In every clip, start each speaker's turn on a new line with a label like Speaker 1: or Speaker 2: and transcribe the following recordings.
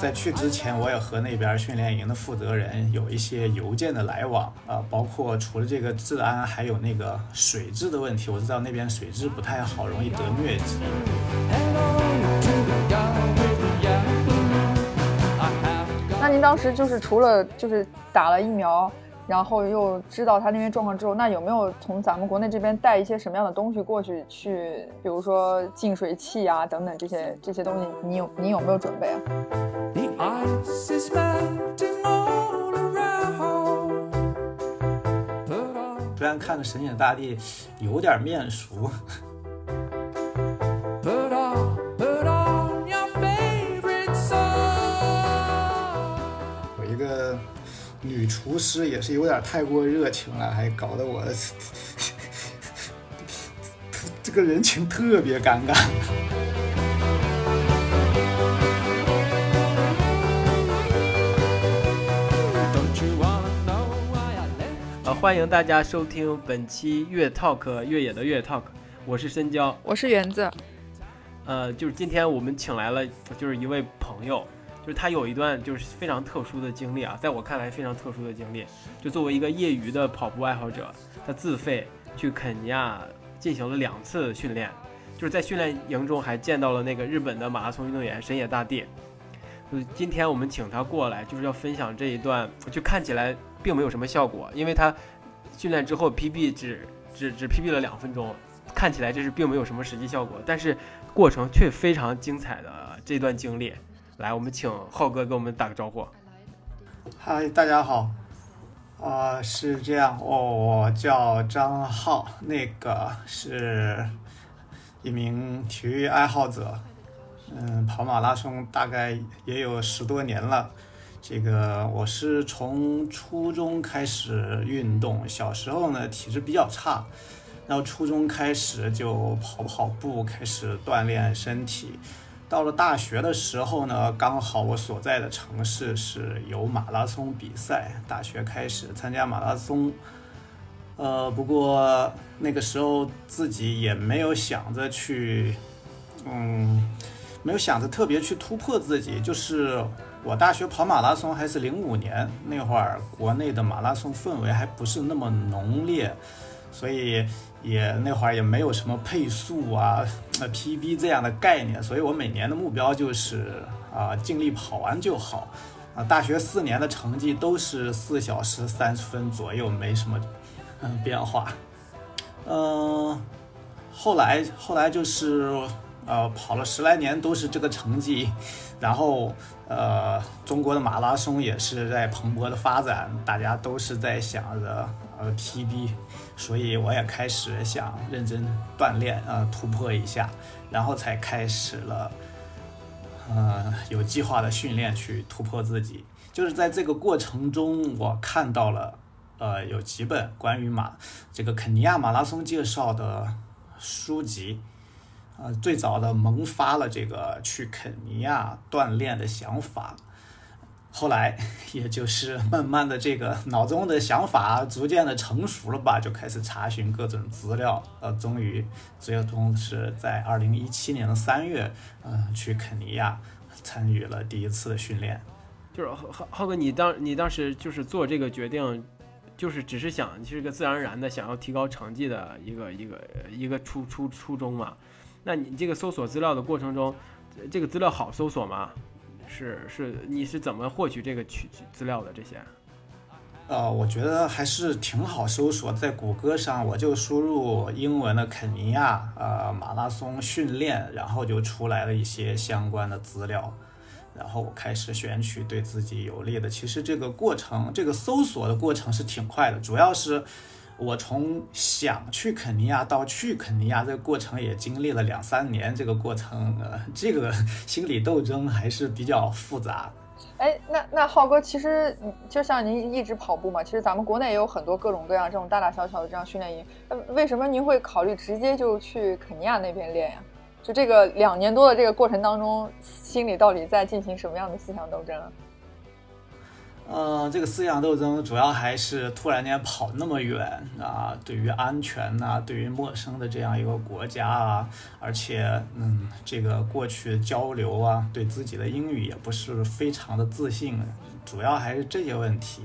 Speaker 1: 在去之前，我也和那边训练营的负责人有一些邮件的来往啊，包括除了这个治安，还有那个水质的问题。我知道那边水质不太好，容易得疟疾。
Speaker 2: 那您当时就是除了就是打了疫苗，然后又知道他那边状况之后，那有没有从咱们国内这边带一些什么样的东西过去？去比如说净水器啊等等这些这些东西，你有你有没有准备啊？
Speaker 1: 虽然看着神仙大帝有点面熟，我一个女厨师也是有点太过热情了，还搞得我 这个人情特别尴尬。
Speaker 3: 呃欢迎大家收听本期越 talk 越野的越 talk，我是深交，
Speaker 2: 我是园子。
Speaker 3: 呃，就是今天我们请来了，就是一位朋友，就是他有一段就是非常特殊的经历啊，在我看来非常特殊的经历。就作为一个业余的跑步爱好者，他自费去肯尼亚进行了两次训练，就是在训练营中还见到了那个日本的马拉松运动员神野大地。就今天我们请他过来，就是要分享这一段，就看起来。并没有什么效果，因为他训练之后 PB 只只只 PB 了两分钟，看起来这是并没有什么实际效果，但是过程却非常精彩的这段经历。来，我们请浩哥给我们打个招呼。
Speaker 1: 嗨，大家好，啊，是这样，我叫张浩，那个是一名体育爱好者，嗯，跑马拉松大概也有十多年了。这个我是从初中开始运动，小时候呢体质比较差，然后初中开始就跑跑步，开始锻炼身体。到了大学的时候呢，刚好我所在的城市是有马拉松比赛，大学开始参加马拉松。呃，不过那个时候自己也没有想着去，嗯，没有想着特别去突破自己，就是。我大学跑马拉松还是零五年那会儿，国内的马拉松氛围还不是那么浓烈，所以也那会儿也没有什么配速啊、PB 这样的概念，所以我每年的目标就是啊尽力跑完就好。啊，大学四年的成绩都是四小时三十分左右，没什么变化。嗯，后来后来就是呃跑了十来年都是这个成绩，然后。呃，中国的马拉松也是在蓬勃的发展，大家都是在想着呃 PB，所以我也开始想认真锻炼，呃突破一下，然后才开始了，呃有计划的训练去突破自己。就是在这个过程中，我看到了呃有几本关于马这个肯尼亚马拉松介绍的书籍。呃，最早的萌发了这个去肯尼亚锻炼的想法，后来 也就是慢慢的这个脑中的想法逐渐的成熟了吧，就开始查询各种资料，呃，终于最终是在二零一七年的三月，嗯，去肯尼亚参与了第一次的训练。
Speaker 3: 就是浩浩哥，你当你当时就是做这个决定，就是只是想就是个自然而然的想要提高成绩的一个一个一个初初初衷嘛？那你这个搜索资料的过程中，这个资料好搜索吗？是是，你是怎么获取这个取资料的？这些？
Speaker 1: 呃，我觉得还是挺好搜索，在谷歌上我就输入英文的肯尼亚呃马拉松训练，然后就出来了一些相关的资料，然后开始选取对自己有利的。其实这个过程，这个搜索的过程是挺快的，主要是。我从想去肯尼亚到去肯尼亚这个过程也经历了两三年，这个过程呃，这个心理斗争还是比较复杂。
Speaker 2: 哎，那那浩哥，其实就像您一直跑步嘛，其实咱们国内也有很多各种各样这种大大小小的这样训练营。那为什么您会考虑直接就去肯尼亚那边练呀？就这个两年多的这个过程当中，心里到底在进行什么样的思想斗争啊？
Speaker 1: 呃，这个思想斗争主要还是突然间跑那么远啊，对于安全呐、对于陌生的这样一个国家啊，而且嗯，这个过去交流啊，对自己的英语也不是非常的自信，主要还是这些问题。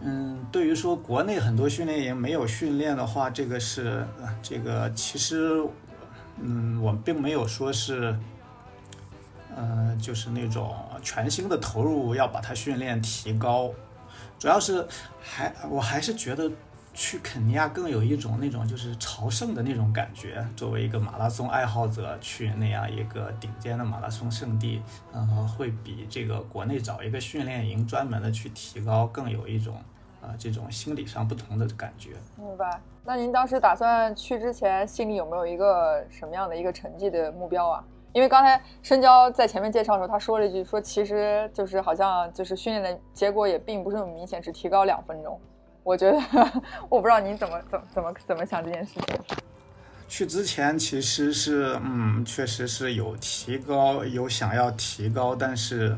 Speaker 1: 嗯，对于说国内很多训练营没有训练的话，这个是这个其实，嗯，我并没有说是。呃，就是那种全新的投入，要把它训练提高。主要是还我还是觉得去肯尼亚更有一种那种就是朝圣的那种感觉。作为一个马拉松爱好者，去那样一个顶尖的马拉松圣地，呃，会比这个国内找一个训练营专门的去提高更有一种啊这种心理上不同的感觉。
Speaker 2: 明白。那您当时打算去之前，心里有没有一个什么样的一个成绩的目标啊？因为刚才深交在前面介绍的时候，他说了一句，说其实就是好像就是训练的结果也并不是那么明显，只提高两分钟。我觉得我不知道你怎么怎么怎么怎么想这件事情。
Speaker 1: 去之前其实是嗯，确实是有提高，有想要提高，但是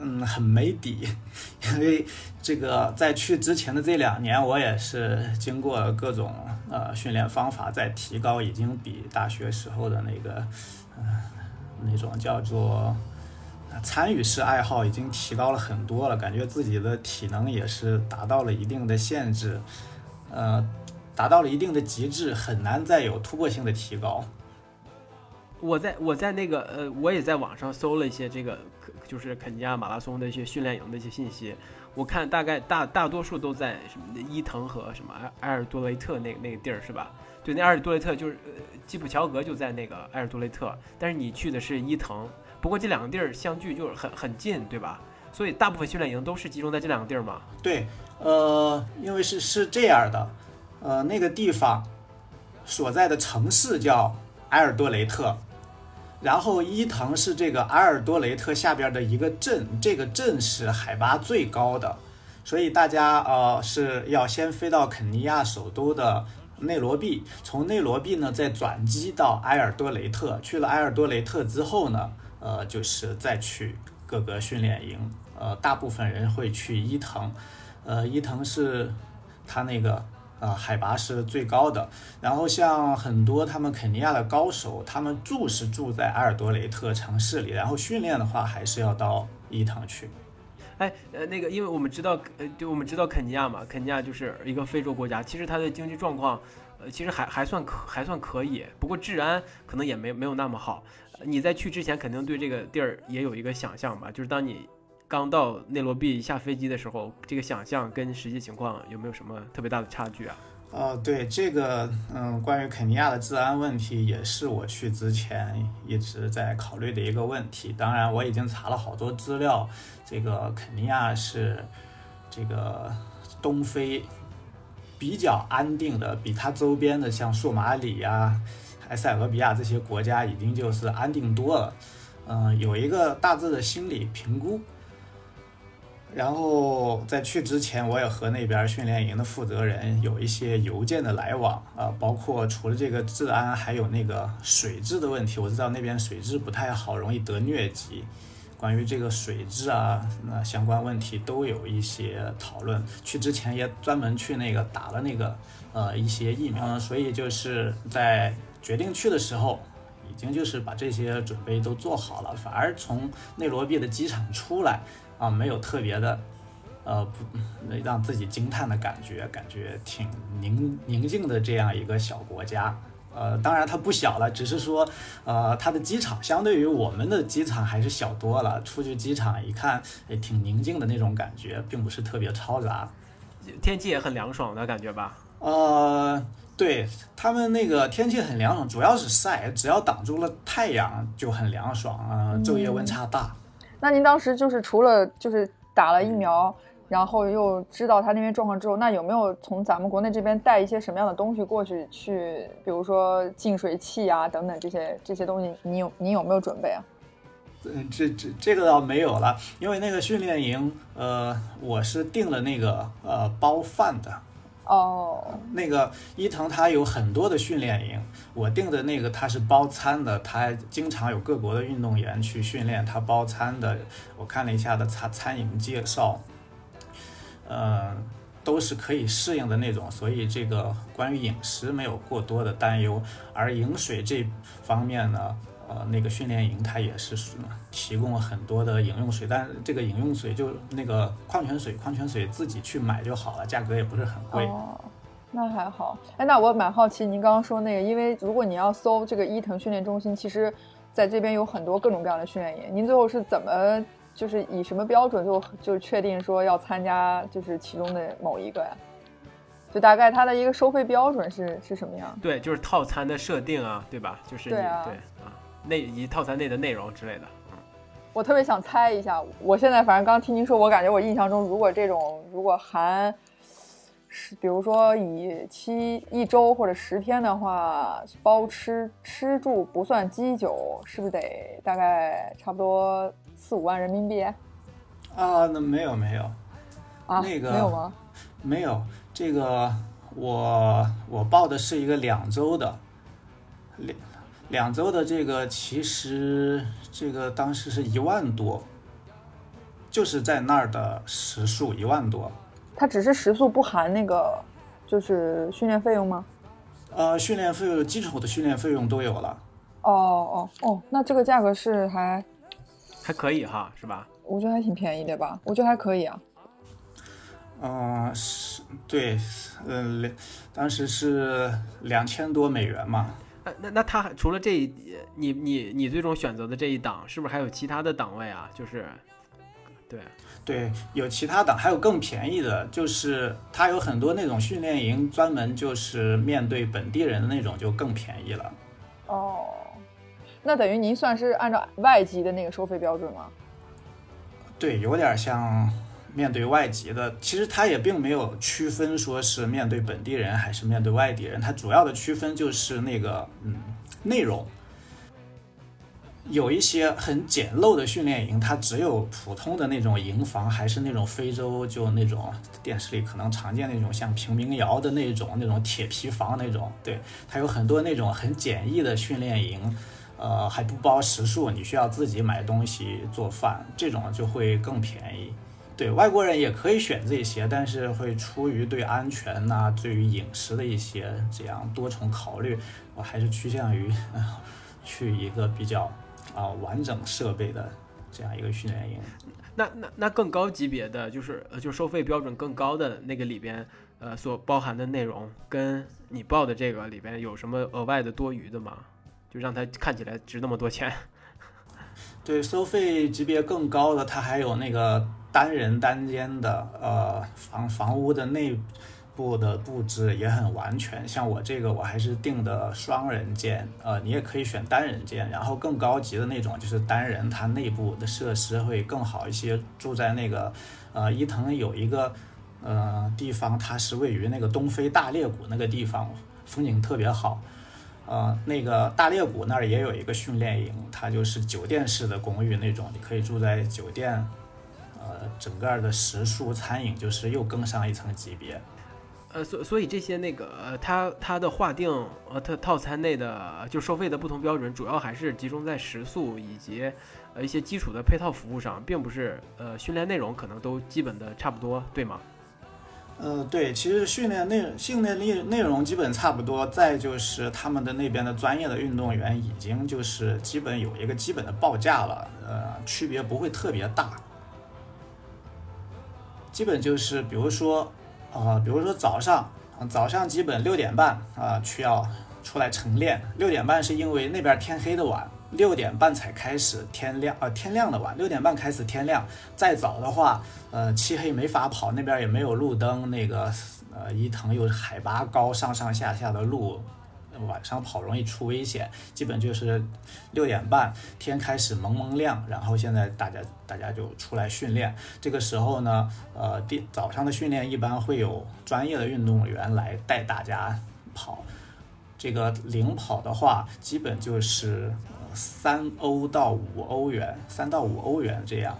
Speaker 1: 嗯很没底，因为这个在去之前的这两年，我也是经过各种呃训练方法在提高，已经比大学时候的那个。嗯，那种叫做参与式爱好已经提高了很多了，感觉自己的体能也是达到了一定的限制，呃，达到了一定的极致，很难再有突破性的提高。
Speaker 3: 我在我在那个呃，我也在网上搜了一些这个，就是肯尼亚马拉松的一些训练营的一些信息，我看大概大大多数都在什么伊藤和什么埃埃尔多雷特那那个地儿是吧？对，那埃尔多雷特就是呃，基普乔格就在那个埃尔多雷特，但是你去的是伊藤，不过这两个地儿相距就是很很近，对吧？所以大部分训练营都是集中在这两个地儿嘛。
Speaker 1: 对，呃，因为是是这样的，呃，那个地方所在的城市叫埃尔多雷特，然后伊藤是这个埃尔多雷特下边的一个镇，这个镇是海拔最高的，所以大家呃是要先飞到肯尼亚首都的。内罗毕，从内罗毕呢再转机到埃尔多雷特，去了埃尔多雷特之后呢，呃，就是再去各个训练营，呃，大部分人会去伊藤，呃，伊藤是他那个呃海拔是最高的，然后像很多他们肯尼亚的高手，他们住是住在埃尔多雷特城市里，然后训练的话还是要到伊藤去。
Speaker 3: 哎，呃，那个，因为我们知道，呃，就我们知道肯尼亚嘛，肯尼亚就是一个非洲国家，其实它的经济状况，呃，其实还还算可还算可以，不过治安可能也没没有那么好。你在去之前肯定对这个地儿也有一个想象吧？就是当你刚到内罗毕下飞机的时候，这个想象跟实际情况有没有什么特别大的差距啊？
Speaker 1: 哦，对这个，嗯，关于肯尼亚的治安问题，也是我去之前一直在考虑的一个问题。当然，我已经查了好多资料，这个肯尼亚是这个东非比较安定的，比它周边的像索马里呀、埃塞俄比亚这些国家已经就是安定多了。嗯，有一个大致的心理评估。然后在去之前，我也和那边训练营的负责人有一些邮件的来往啊，包括除了这个治安，还有那个水质的问题。我知道那边水质不太好，容易得疟疾。关于这个水质啊，那相关问题都有一些讨论。去之前也专门去那个打了那个呃一些疫苗，所以就是在决定去的时候，已经就是把这些准备都做好了。反而从内罗毕的机场出来。啊，没有特别的，呃，不让自己惊叹的感觉，感觉挺宁宁静的这样一个小国家。呃，当然它不小了，只是说，呃，它的机场相对于我们的机场还是小多了。出去机场一看，也挺宁静的那种感觉，并不是特别嘈杂。
Speaker 3: 天气也很凉爽的感觉吧？
Speaker 1: 呃，对他们那个天气很凉爽，主要是晒，只要挡住了太阳就很凉爽啊，昼夜温差大。
Speaker 2: 那您当时就是除了就是打了疫苗，然后又知道他那边状况之后，那有没有从咱们国内这边带一些什么样的东西过去？去，比如说净水器啊等等这些这些东西，你有你有没有准备啊？
Speaker 1: 嗯，这这这个倒没有了，因为那个训练营，呃，我是订了那个呃包饭的，
Speaker 2: 哦，
Speaker 1: 那个伊藤它有很多的训练营，我订的那个它是包餐的，它经常有各国的运动员去训练，它包餐的。我看了一下的餐餐饮介绍，呃，都是可以适应的那种，所以这个关于饮食没有过多的担忧。而饮水这方面呢？呃，那个训练营它也是提供了很多的饮用水，但这个饮用水就那个矿泉水，矿泉水自己去买就好了，价格也不是很贵。
Speaker 2: 哦，那还好。哎，那我蛮好奇，您刚刚说那个，因为如果你要搜这个伊藤训练中心，其实在这边有很多各种各样的训练营，您最后是怎么就是以什么标准就就确定说要参加就是其中的某一个呀？就大概它的一个收费标准是是什么样？
Speaker 3: 对，就是套餐的设定啊，对吧？就是
Speaker 2: 对
Speaker 3: 啊，对啊。内以及套餐内的内容之类的，嗯，
Speaker 2: 我特别想猜一下。我现在反正刚听您说，我感觉我印象中，如果这种如果含是比如说以七一周或者十天的话，包吃吃住不算机酒，是不是得大概差不多四五万人民币？
Speaker 1: 啊，那没有没有
Speaker 2: 啊，
Speaker 1: 那个
Speaker 2: 没有吗？
Speaker 1: 没有，这个我我报的是一个两周的两。两周的这个其实这个当时是一万多，就是在那儿的时速一万多。
Speaker 2: 它只是时速不含那个，就是训练费用吗？
Speaker 1: 呃，训练费用基础的训练费用都有了。
Speaker 2: 哦哦哦，那这个价格是还
Speaker 3: 还可以哈，是吧？
Speaker 2: 我觉得还挺便宜的吧？我觉得还可以啊。
Speaker 1: 嗯，是，对，嗯，当时是两千多美元嘛。
Speaker 3: 那那那他除了这一，你你你最终选择的这一档，是不是还有其他的档位啊？就是，对
Speaker 1: 对，有其他档，还有更便宜的，就是它有很多那种训练营，专门就是面对本地人的那种，就更便宜了。
Speaker 2: 哦，那等于您算是按照外籍的那个收费标准吗？
Speaker 1: 对，有点像。面对外籍的，其实他也并没有区分说是面对本地人还是面对外地人，他主要的区分就是那个嗯内容。有一些很简陋的训练营，它只有普通的那种营房，还是那种非洲就那种电视里可能常见那种像平民窑的那种那种铁皮房那种。对，它有很多那种很简易的训练营，呃还不包食宿，你需要自己买东西做饭，这种就会更便宜。对外国人也可以选这些，但是会出于对安全呐、对于饮食的一些这样多重考虑，我还是趋向于 去一个比较啊完整设备的这样一个训练营。
Speaker 3: 那那那更高级别的就是呃就收费标准更高的那个里边呃所包含的内容，跟你报的这个里边有什么额外的多余的吗？就让它看起来值那么多钱？
Speaker 1: 对，收费级别更高的，它还有那个。单人单间的，呃，房房屋的内部的布置也很完全。像我这个，我还是订的双人间，呃，你也可以选单人间。然后更高级的那种就是单人，它内部的设施会更好一些。住在那个，呃，伊藤有一个，呃，地方，它是位于那个东非大裂谷那个地方，风景特别好。呃，那个大裂谷那儿也有一个训练营，它就是酒店式的公寓那种，你可以住在酒店。呃，整个的食宿餐饮就是又更上一层级别，
Speaker 3: 呃，所所以这些那个呃，它它的划定呃，它套餐内的就收费的不同标准，主要还是集中在食宿以及呃一些基础的配套服务上，并不是呃训练内容可能都基本的差不多，对吗？
Speaker 1: 呃，对，其实训练内训练内内容基本差不多，再就是他们的那边的专业的运动员已经就是基本有一个基本的报价了，呃，区别不会特别大。基本就是，比如说，啊，比如说早上，早上基本六点半啊，需要出来晨练。六点半是因为那边天黑的晚，六点半才开始天亮，呃，天亮的晚，六点半开始天亮。再早的话，呃，漆黑没法跑，那边也没有路灯，那个，呃，伊藤又海拔高，上上下下的路。晚上跑容易出危险，基本就是六点半天开始蒙蒙亮，然后现在大家大家就出来训练。这个时候呢，呃，第早上的训练一般会有专业的运动员来带大家跑。这个领跑的话，基本就是三欧到五欧元，三到五欧元这样。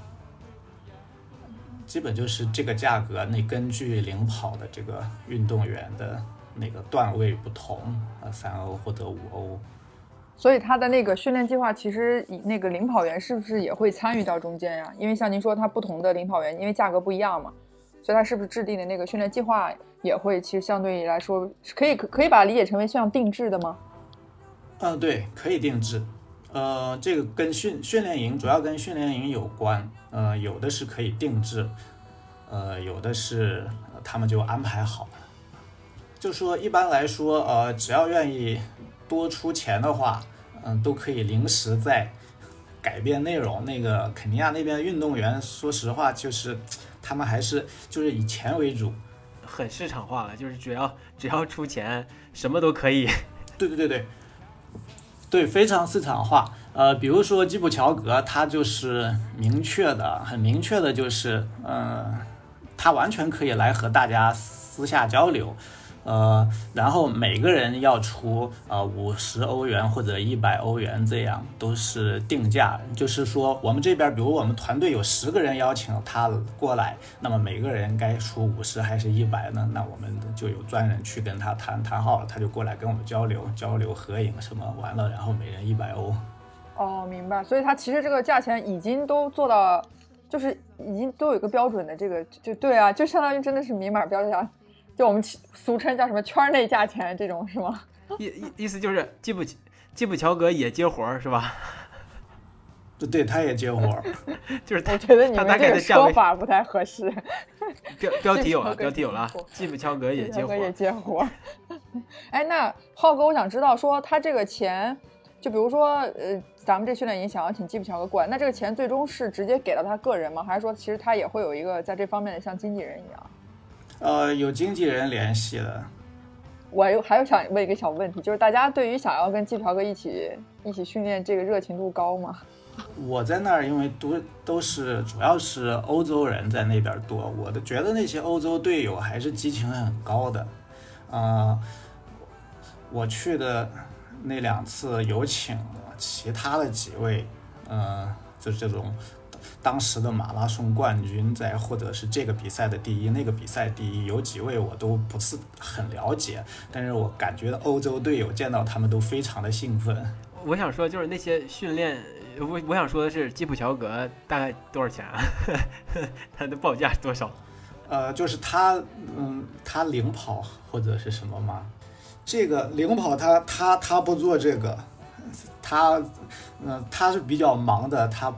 Speaker 1: 基本就是这个价格。那根据领跑的这个运动员的那个段位不同，呃，三欧或者五欧。
Speaker 2: 所以他的那个训练计划，其实那个领跑员是不是也会参与到中间呀？因为像您说，他不同的领跑员，因为价格不一样嘛，所以他是不是制定的那个训练计划也会，其实相对于来说，可以可以把它理解成为像定制的吗？
Speaker 1: 嗯，对，可以定制。呃，这个跟训训练营主要跟训练营有关。呃，有的是可以定制，呃，有的是他们就安排好了。就说一般来说，呃，只要愿意。多出钱的话，嗯，都可以临时在改变内容。那个肯尼亚那边运动员，说实话，就是他们还是就是以钱为主，
Speaker 3: 很市场化了，就是只要只要出钱，什么都可以。
Speaker 1: 对对对对，对，非常市场化。呃，比如说基普乔格，他就是明确的，很明确的，就是嗯，他完全可以来和大家私下交流。呃，然后每个人要出呃五十欧元或者一百欧元，这样都是定价。就是说，我们这边，比如我们团队有十个人邀请他过来，那么每个人该出五十还是一百呢？那我们就有专人去跟他谈谈好了，他就过来跟我们交流交流合影什么，完了然后每人一百欧。
Speaker 2: 哦，明白。所以他其实这个价钱已经都做到，就是已经都有一个标准的这个，就对啊，就相当于真的是明码标价。就我们俗称叫什么圈内价钱这种是吗？
Speaker 3: 意意意思就是基普基普乔格也接活儿是吧？
Speaker 1: 对对，他也接活儿。
Speaker 3: 就是
Speaker 2: 我觉得你们这个说法不太合适。
Speaker 3: 标标题有了，标题有了，基普乔格
Speaker 2: 也
Speaker 3: 接活儿。
Speaker 2: 也接活儿。哎，那浩哥，我想知道说他这个钱，就比如说呃，咱们这训练营想要请基普乔格过来，那这个钱最终是直接给到他个人吗？还是说其实他也会有一个在这方面的像经纪人一样？
Speaker 1: 呃，有经纪人联系的。
Speaker 2: 我又还有想问一个小问题，就是大家对于想要跟季朴哥一起一起训练，这个热情度高吗？
Speaker 1: 我在那儿，因为都都是主要是欧洲人在那边多，我的觉得那些欧洲队友还是激情很高的。啊，我去的那两次有请其他的几位，嗯，就这种。当时的马拉松冠军在，或者是这个比赛的第一，那个比赛第一，有几位我都不是很了解，但是我感觉欧洲队友见到他们都非常的兴奋。
Speaker 3: 我想说，就是那些训练，我我想说的是，基普乔格大概多少钱啊？他的报价是多少？
Speaker 1: 呃，就是他，嗯，他领跑或者是什么吗？这个领跑他他他不做这个，他，嗯，他是比较忙的，他。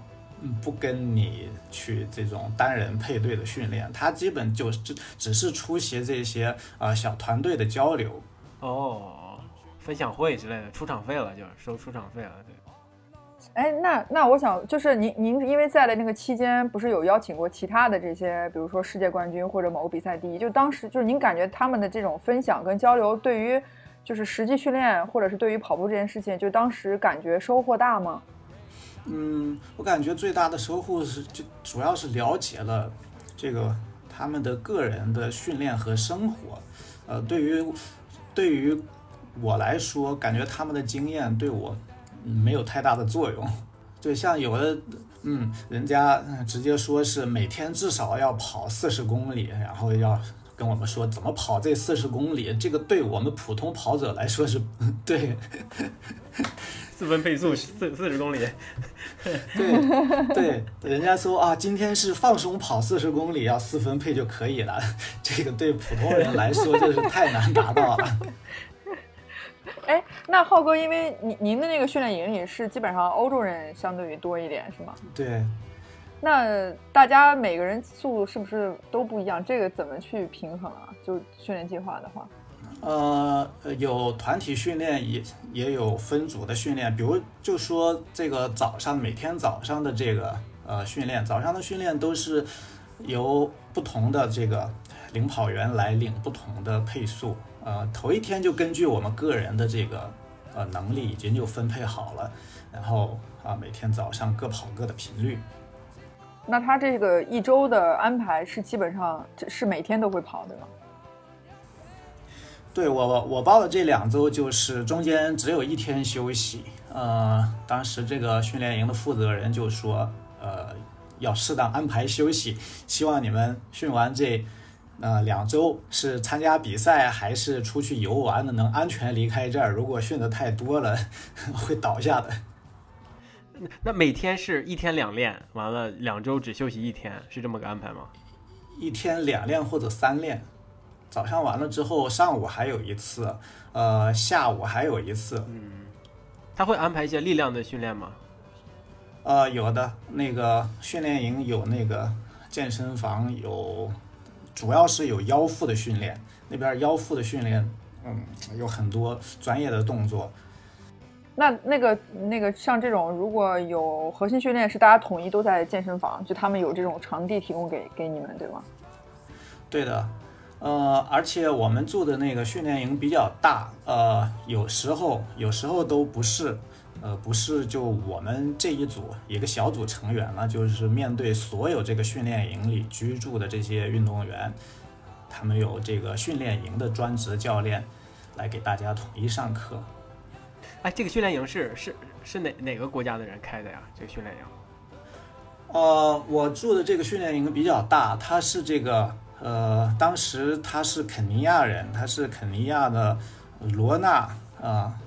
Speaker 1: 不跟你去这种单人配对的训练，他基本就只只是出席这些呃小团队的交流
Speaker 3: 哦，分享会之类的，出场费了就是收出场费了，对。
Speaker 2: 哎，那那我想就是您您因为在的那个期间，不是有邀请过其他的这些，比如说世界冠军或者某个比赛第一，就当时就是您感觉他们的这种分享跟交流，对于就是实际训练或者是对于跑步这件事情，就当时感觉收获大吗？
Speaker 1: 嗯，我感觉最大的收获是，就主要是了解了这个他们的个人的训练和生活。呃，对于对于我来说，感觉他们的经验对我没有太大的作用。就像有的，嗯，人家直接说是每天至少要跑四十公里，然后要跟我们说怎么跑这四十公里，这个对我们普通跑者来说是对。
Speaker 3: 四分配速四四十公里，
Speaker 1: 对对，人家说啊，今天是放松跑四十公里，要四分配就可以了。这个对普通人来说就是太难达到了。
Speaker 2: 哎，那浩哥，因为您您的那个训练营里是基本上欧洲人相对于多一点，是吗？
Speaker 1: 对。
Speaker 2: 那大家每个人速度是不是都不一样？这个怎么去平衡啊？就训练计划的话。
Speaker 1: 呃，有团体训练，也也有分组的训练。比如，就说这个早上每天早上的这个呃训练，早上的训练都是由不同的这个领跑员来领不同的配速。呃，头一天就根据我们个人的这个呃能力已经就分配好了，然后啊每天早上各跑各的频率。
Speaker 2: 那他这个一周的安排是基本上是每天都会跑的吗？
Speaker 1: 对我我我报的这两周就是中间只有一天休息，呃，当时这个训练营的负责人就说，呃，要适当安排休息。希望你们训完这呃两周是参加比赛还是出去游玩的，能安全离开这儿。如果训的太多了，会倒下的。
Speaker 3: 那每天是一天两练，完了两周只休息一天，是这么个安排吗？
Speaker 1: 一天两练或者三练，早上完了之后，上午还有一次，呃，下午还有一次。
Speaker 3: 嗯，他会安排一些力量的训练吗？
Speaker 1: 呃，有的，那个训练营有那个健身房有，主要是有腰腹的训练，那边腰腹的训练，嗯，有很多专业的动作。
Speaker 2: 那那个那个像这种，如果有核心训练，是大家统一都在健身房，就他们有这种场地提供给给你们，对吗？
Speaker 1: 对的，呃，而且我们住的那个训练营比较大，呃，有时候有时候都不是，呃，不是就我们这一组一个小组成员了，就是面对所有这个训练营里居住的这些运动员，他们有这个训练营的专职教练来给大家统一上课。
Speaker 3: 哎，这个训练营是是是哪哪个国家的人开的呀？这个训练营？
Speaker 1: 呃，我住的这个训练营比较大，他是这个呃，当时他是肯尼亚人，他是肯尼亚的罗纳啊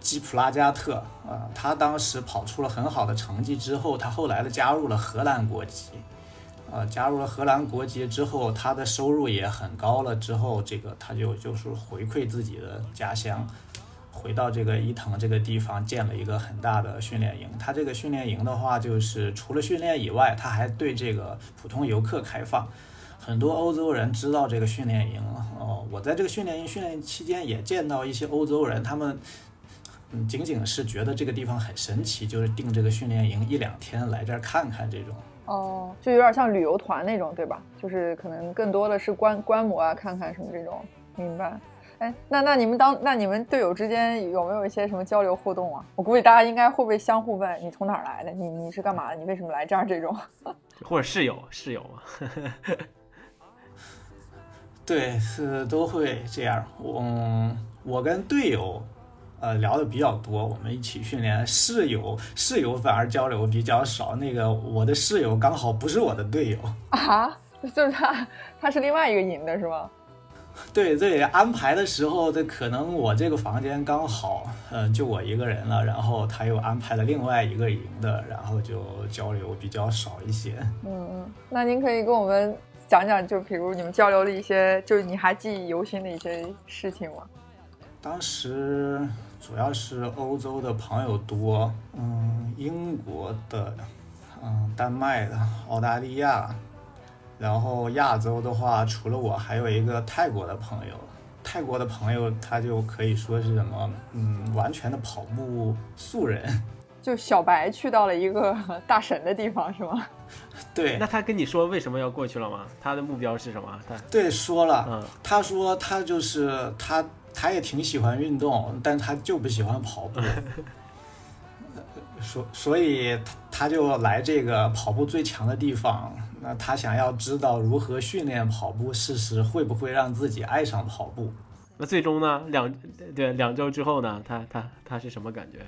Speaker 1: 基普拉加特啊，他当时跑出了很好的成绩之后，他后来的加入了荷兰国籍，呃，加入了荷兰国籍之后，他的收入也很高了，之后这个他就就是回馈自己的家乡。回到这个伊藤这个地方建了一个很大的训练营。他这个训练营的话，就是除了训练以外，他还对这个普通游客开放。很多欧洲人知道这个训练营哦。我在这个训练营训练期间也见到一些欧洲人，他们嗯仅仅是觉得这个地方很神奇，就是订这个训练营一两天来这儿看看这种。
Speaker 2: 哦，就有点像旅游团那种，对吧？就是可能更多的是观观摩啊，看看什么这种。明白。哎，那那你们当那你们队友之间有没有一些什么交流互动啊？我估计大家应该会不会相互问你从哪儿来的？你你是干嘛的？你为什么来这儿？这种，
Speaker 3: 或者室友室友啊？
Speaker 1: 对，是都会这样。我我跟队友呃聊的比较多，我们一起训练。室友室友反而交流比较少。那个我的室友刚好不是我的队友
Speaker 2: 啊，就是他他是另外一个营的是吗？
Speaker 1: 对 对，安排的时候，这可能我这个房间刚好，嗯，就我一个人了，然后他又安排了另外一个营的，然后就交流比较少一些。
Speaker 2: 嗯嗯，那您可以跟我们讲讲，就比如你们交流的一些，就是你还记忆犹新的一些事情吗？
Speaker 1: 当时主要是欧洲的朋友多，嗯，英国的，嗯，丹麦的，澳大利亚。然后亚洲的话，除了我，还有一个泰国的朋友。泰国的朋友，他就可以说是什么，嗯，完全的跑步素人。
Speaker 2: 就小白去到了一个 大神的地方，是吗？
Speaker 1: 对。
Speaker 3: 那他跟你说为什么要过去了吗？他的目标是什么？他
Speaker 1: 对说了，嗯，他说他就是他，他也挺喜欢运动，但他就不喜欢跑步。所所以他就来这个跑步最强的地方。那他想要知道如何训练跑步，试试会不会让自己爱上跑步。
Speaker 3: 那最终呢？两对两周之后呢？他他他是什么感觉？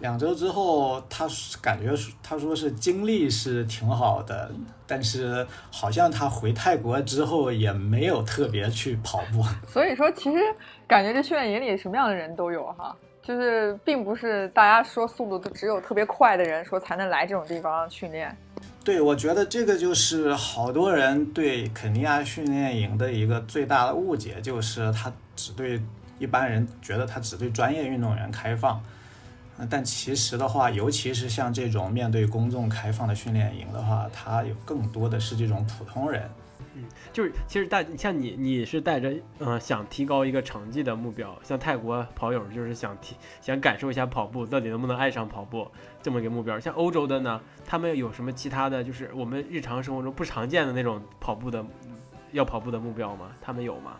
Speaker 1: 两周之后，他感觉他说是精力是挺好的，但是好像他回泰国之后也没有特别去跑步。
Speaker 2: 所以说，其实感觉这训练营里什么样的人都有哈，就是并不是大家说速度都只有特别快的人说才能来这种地方训练。
Speaker 1: 对，我觉得这个就是好多人对肯尼亚训练营的一个最大的误解，就是他只对一般人觉得他只对专业运动员开放，但其实的话，尤其是像这种面对公众开放的训练营的话，它有更多的是这种普通人。
Speaker 3: 嗯，就是其实大像你，你是带着嗯想提高一个成绩的目标，像泰国跑友就是想提想感受一下跑步到底能不能爱上跑步这么一个目标。像欧洲的呢，他们有什么其他的就是我们日常生活中不常见的那种跑步的要跑步的目标吗？他们有吗？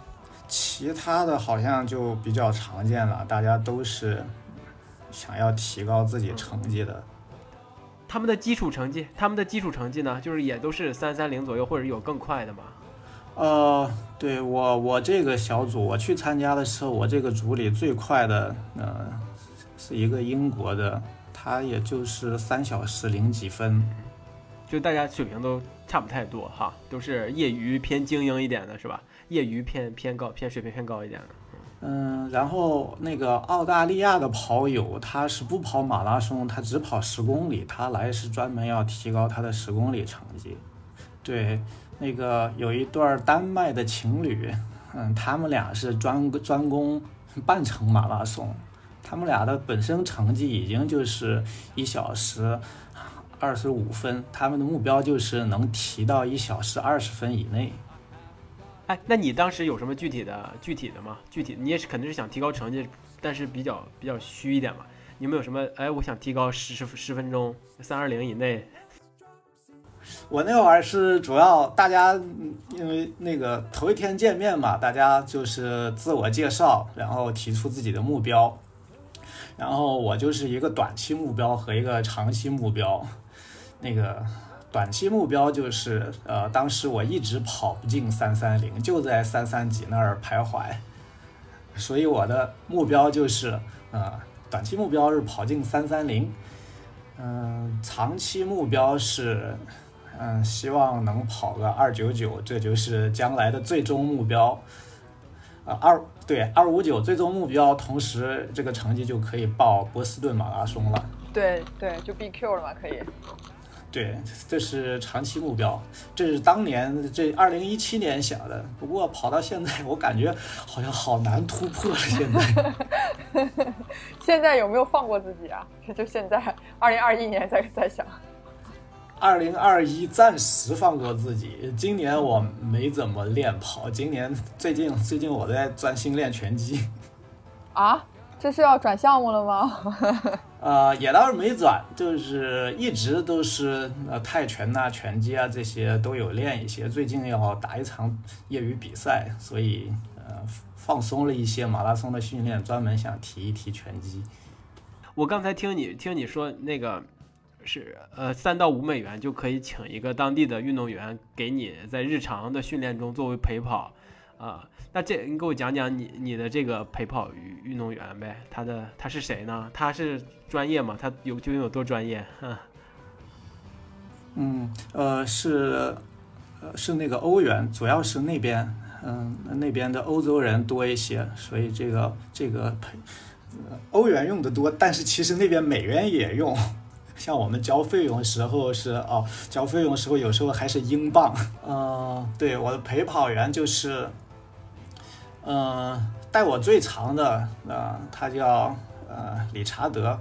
Speaker 1: 其他的好像就比较常见了，大家都是想要提高自己成绩的。
Speaker 3: 他们的基础成绩，他们的基础成绩呢，就是也都是三三零左右，或者有更快的吗？
Speaker 1: 呃，对我我这个小组，我去参加的时候，我这个组里最快的，呃，是一个英国的，他也就是三小时零几分，
Speaker 3: 就大家水平都差不太多哈，都是业余偏精英一点的是吧？业余偏偏高偏水平偏高一点的。
Speaker 1: 嗯，然后那个澳大利亚的跑友，他是不跑马拉松，他只跑十公里，他来是专门要提高他的十公里成绩。对，那个有一对丹麦的情侣，嗯，他们俩是专专攻 半程马拉松，他们俩的本身成绩已经就是一小时二十五分，他们的目标就是能提到一小时二十分以内。
Speaker 3: 哎，那你当时有什么具体的具体的吗？具体你也是肯定是想提高成绩，但是比较比较虚一点嘛。你有没有什么？哎，我想提高十十十分钟，三二零以内。
Speaker 1: 我那会儿是主要大家因为那个头一天见面嘛，大家就是自我介绍，然后提出自己的目标，然后我就是一个短期目标和一个长期目标，那个。短期目标就是，呃，当时我一直跑不进三三零，就在三三几那儿徘徊，所以我的目标就是，呃，短期目标是跑进三三零，嗯，长期目标是，嗯，希望能跑个二九九，这就是将来的最终目标，啊，二对二五九最终目标，同时这个成绩就可以报波士顿马拉松了，
Speaker 2: 对对，就 BQ 了嘛，可以。
Speaker 1: 对，这是长期目标，这是当年这二零一七年想的。不过跑到现在，我感觉好像好难突破了。现在，
Speaker 2: 现在有没有放过自己啊？就现在二零二一年在在想，
Speaker 1: 二零二一暂时放过自己。今年我没怎么练跑，今年最近最近我在专心练拳击。
Speaker 2: 啊？这是要转项目了吗？
Speaker 1: 呃，也倒是没转，就是一直都是呃泰拳呐、拳击啊这些都有练一些。最近要打一场业余比赛，所以呃放松了一些马拉松的训练，专门想提一提拳击。
Speaker 3: 我刚才听你听你说那个是呃三到五美元就可以请一个当地的运动员给你在日常的训练中作为陪跑。啊，那这你给我讲讲你你的这个陪跑运运动员呗？他的他是谁呢？他是专业吗？他有究竟有多专业？
Speaker 1: 嗯，呃，是，呃，是那个欧元，主要是那边，嗯，那边的欧洲人多一些，所以这个这个陪欧元用的多，但是其实那边美元也用，像我们交费用时候是哦，交费用时候有时候还是英镑。嗯，对，我的陪跑员就是。嗯，带我最长的，呃，他叫呃理查德，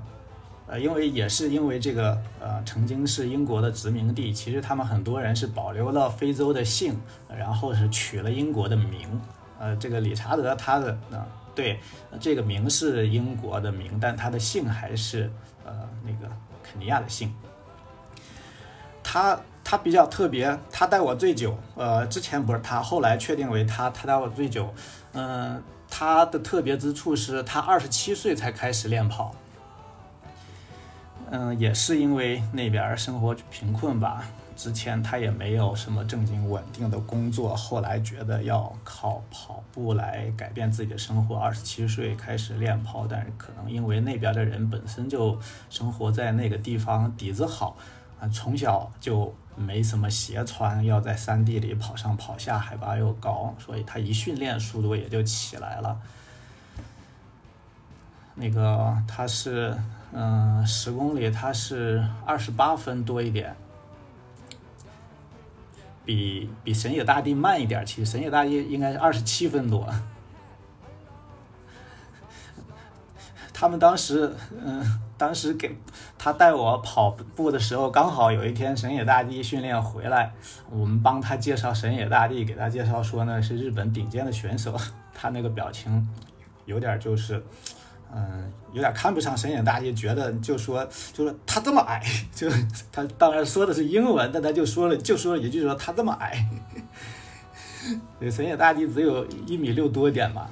Speaker 1: 呃，因为也是因为这个，呃，曾经是英国的殖民地，其实他们很多人是保留了非洲的姓，然后是取了英国的名，呃，这个理查德他的，呃，对，这个名是英国的名，但他的姓还是呃那个肯尼亚的姓，他。他比较特别，他带我最久。呃，之前不是他，后来确定为他，他带我最久。嗯，他的特别之处是他二十七岁才开始练跑。嗯，也是因为那边生活贫困吧。之前他也没有什么正经稳定的工作，后来觉得要靠跑步来改变自己的生活。二十七岁开始练跑，但是可能因为那边的人本身就生活在那个地方，底子好啊，从小就。没什么鞋穿，要在山地里跑上跑下，海拔又高，所以他一训练速度也就起来了。那个他是，嗯，十公里他是二十八分多一点，比比神野大地慢一点。其实神野大地应该是二十七分多。他们当时，嗯，当时给他带我跑步的时候，刚好有一天神野大地训练回来，我们帮他介绍神野大地，给他介绍说呢是日本顶尖的选手，他那个表情有点就是，嗯，有点看不上神野大地，觉得就说就说他这么矮，就他当然说的是英文，但他就说了就说了一句说他这么矮，神野大地只有一米六多一点吧。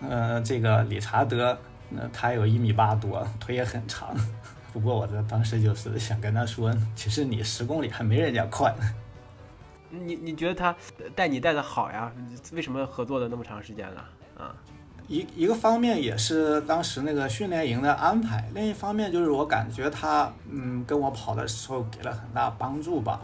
Speaker 1: 嗯，这个理查德，那他有一米八多，腿也很长。不过我这当时就是想跟他说，其实你十公里还没人家快。
Speaker 3: 你你觉得他带你带的好呀？为什么合作的那么长时间了？啊？
Speaker 1: 一一个方面也是当时那个训练营的安排，另一方面就是我感觉他嗯跟我跑的时候给了很大帮助吧。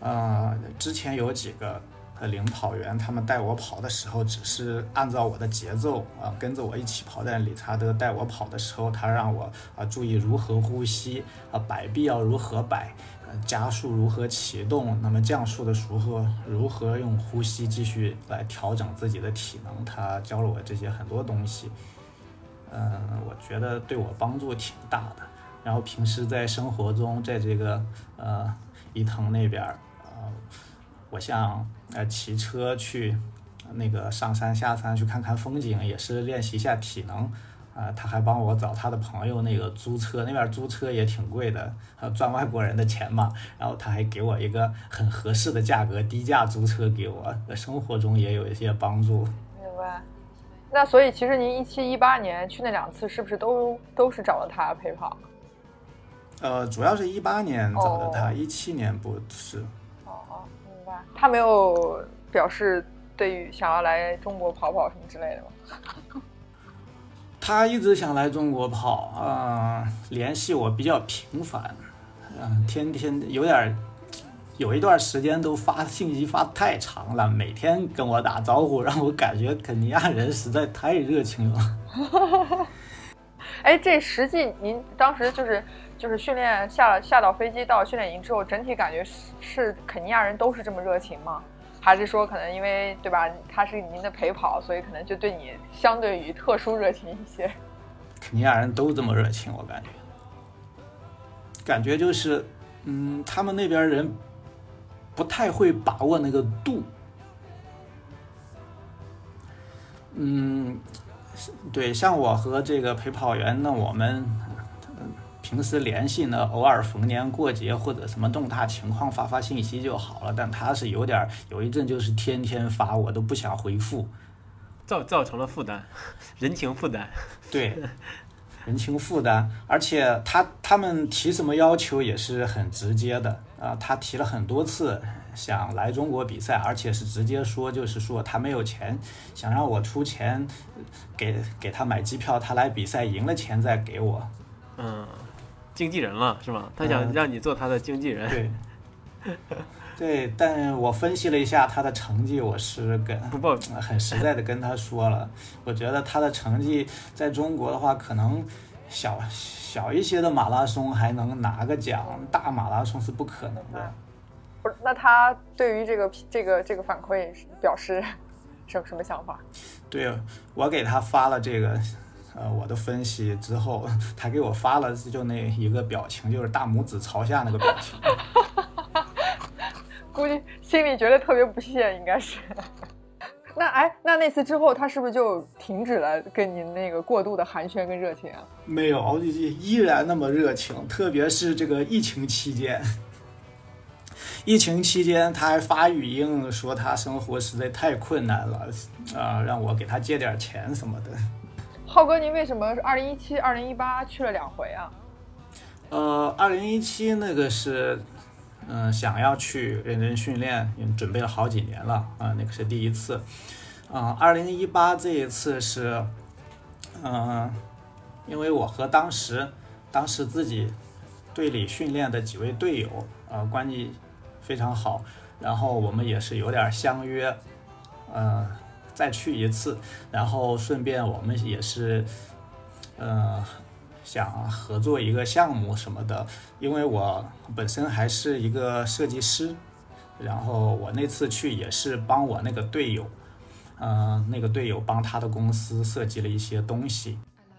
Speaker 1: 呃，之前有几个呃领跑员，他们带我跑的时候，只是按照我的节奏啊、跟着我一起跑。但理查德带我跑的时候，他让我啊、注意如何呼吸啊、摆臂要如何摆，呃加速如何启动，那么降速的时候如何用呼吸继续来调整自己的体能。他教了我这些很多东西，嗯、我觉得对我帮助挺大的。然后平时在生活中，在这个呃伊藤那边儿，呃，我像呃骑车去那个上山下山去看看风景，也是练习一下体能。啊、他还帮我找他的朋友那个租车，那边租车也挺贵的，呃，赚外国人的钱嘛。然后他还给我一个很合适的价格，低价租车给我，呃生活中也有一些帮助。
Speaker 2: 明白。那所以其实您一七一八年去那两次，是不是都都是找了他陪跑？
Speaker 1: 呃，主要是一八年找的他，
Speaker 2: 哦
Speaker 1: 一七年不是。
Speaker 2: 他没有表示对于想要来中国跑跑什么之类的吗？
Speaker 1: 他一直想来中国跑啊、联系我比较频繁，嗯、天天有点儿，有一段时间都发信息发太长了，每天跟我打招呼，让我感觉肯尼亚人实在太热情了。
Speaker 2: 哎，这实际您当时就是就是训练下下到飞机到训练营之后，整体感觉是是肯尼亚人都是这么热情吗？还是说可能因为对吧，他是您的陪跑，所以可能就对你相对于特殊热情一些？
Speaker 1: 肯尼亚人都这么热情，我感觉，感觉就是，嗯，他们那边人不太会把握那个度，嗯，对，像我和这个陪跑员那，我们平时联系呢，偶尔逢年过节或者什么重大情况发发信息就好了，但他是有点儿，有一阵就是天天发，我都不想回复。
Speaker 3: 造造成了负担，人情负担。
Speaker 1: 对，人情负担，而且他他们提什么要求也是很直接的啊、他提了很多次想来中国比赛，而且是直接说，就是说他没有钱，想让我出钱给给他买机票，他来比赛赢了钱再给我。
Speaker 3: 嗯，经纪人了是吗？他想
Speaker 1: 嗯
Speaker 3: 让你做他的经纪人。
Speaker 1: 对，对，但我分析了一下他的成绩，我是跟
Speaker 3: 不报
Speaker 1: 很实在的跟他说了，我觉得他的成绩在中国的话，可能小小一些的马拉松还能拿个奖，大马拉松是不可能的。
Speaker 2: 不是，那他对于这个这个这个反馈表示什什么想法？
Speaker 1: 对我给他发了这个，呃，我的分析之后，他给我发了就那一个表情，就是大拇指朝下那个表情。
Speaker 2: 估计心里觉得特别不屑，应该是。那哎，那那次之后，他是不是就停止了跟您那个过度的寒暄跟热情啊？
Speaker 1: 没有，依然那么热情，特别是这个疫情期间。疫情期间，他还发语音说他生活实在太困难了，啊、让我给他借点钱什么的。
Speaker 2: 浩哥，您为什么二零一七、二零一八去了两回啊？
Speaker 1: 呃，二零一七那个是，嗯、想要去认真训练，准备了好几年了啊、那个是第一次。嗯、二零一八这一次是，嗯、因为我和当时当时自己队里训练的几位队友啊、关系非常好，然后我们也是有点相约，呃，再去一次，然后顺便我们也是，呃，想合作一个项目什么的，因为我本身还是一个设计师，然后我那次去也是帮我那个队友，呃，那个队友帮他的公司设计了一些东西。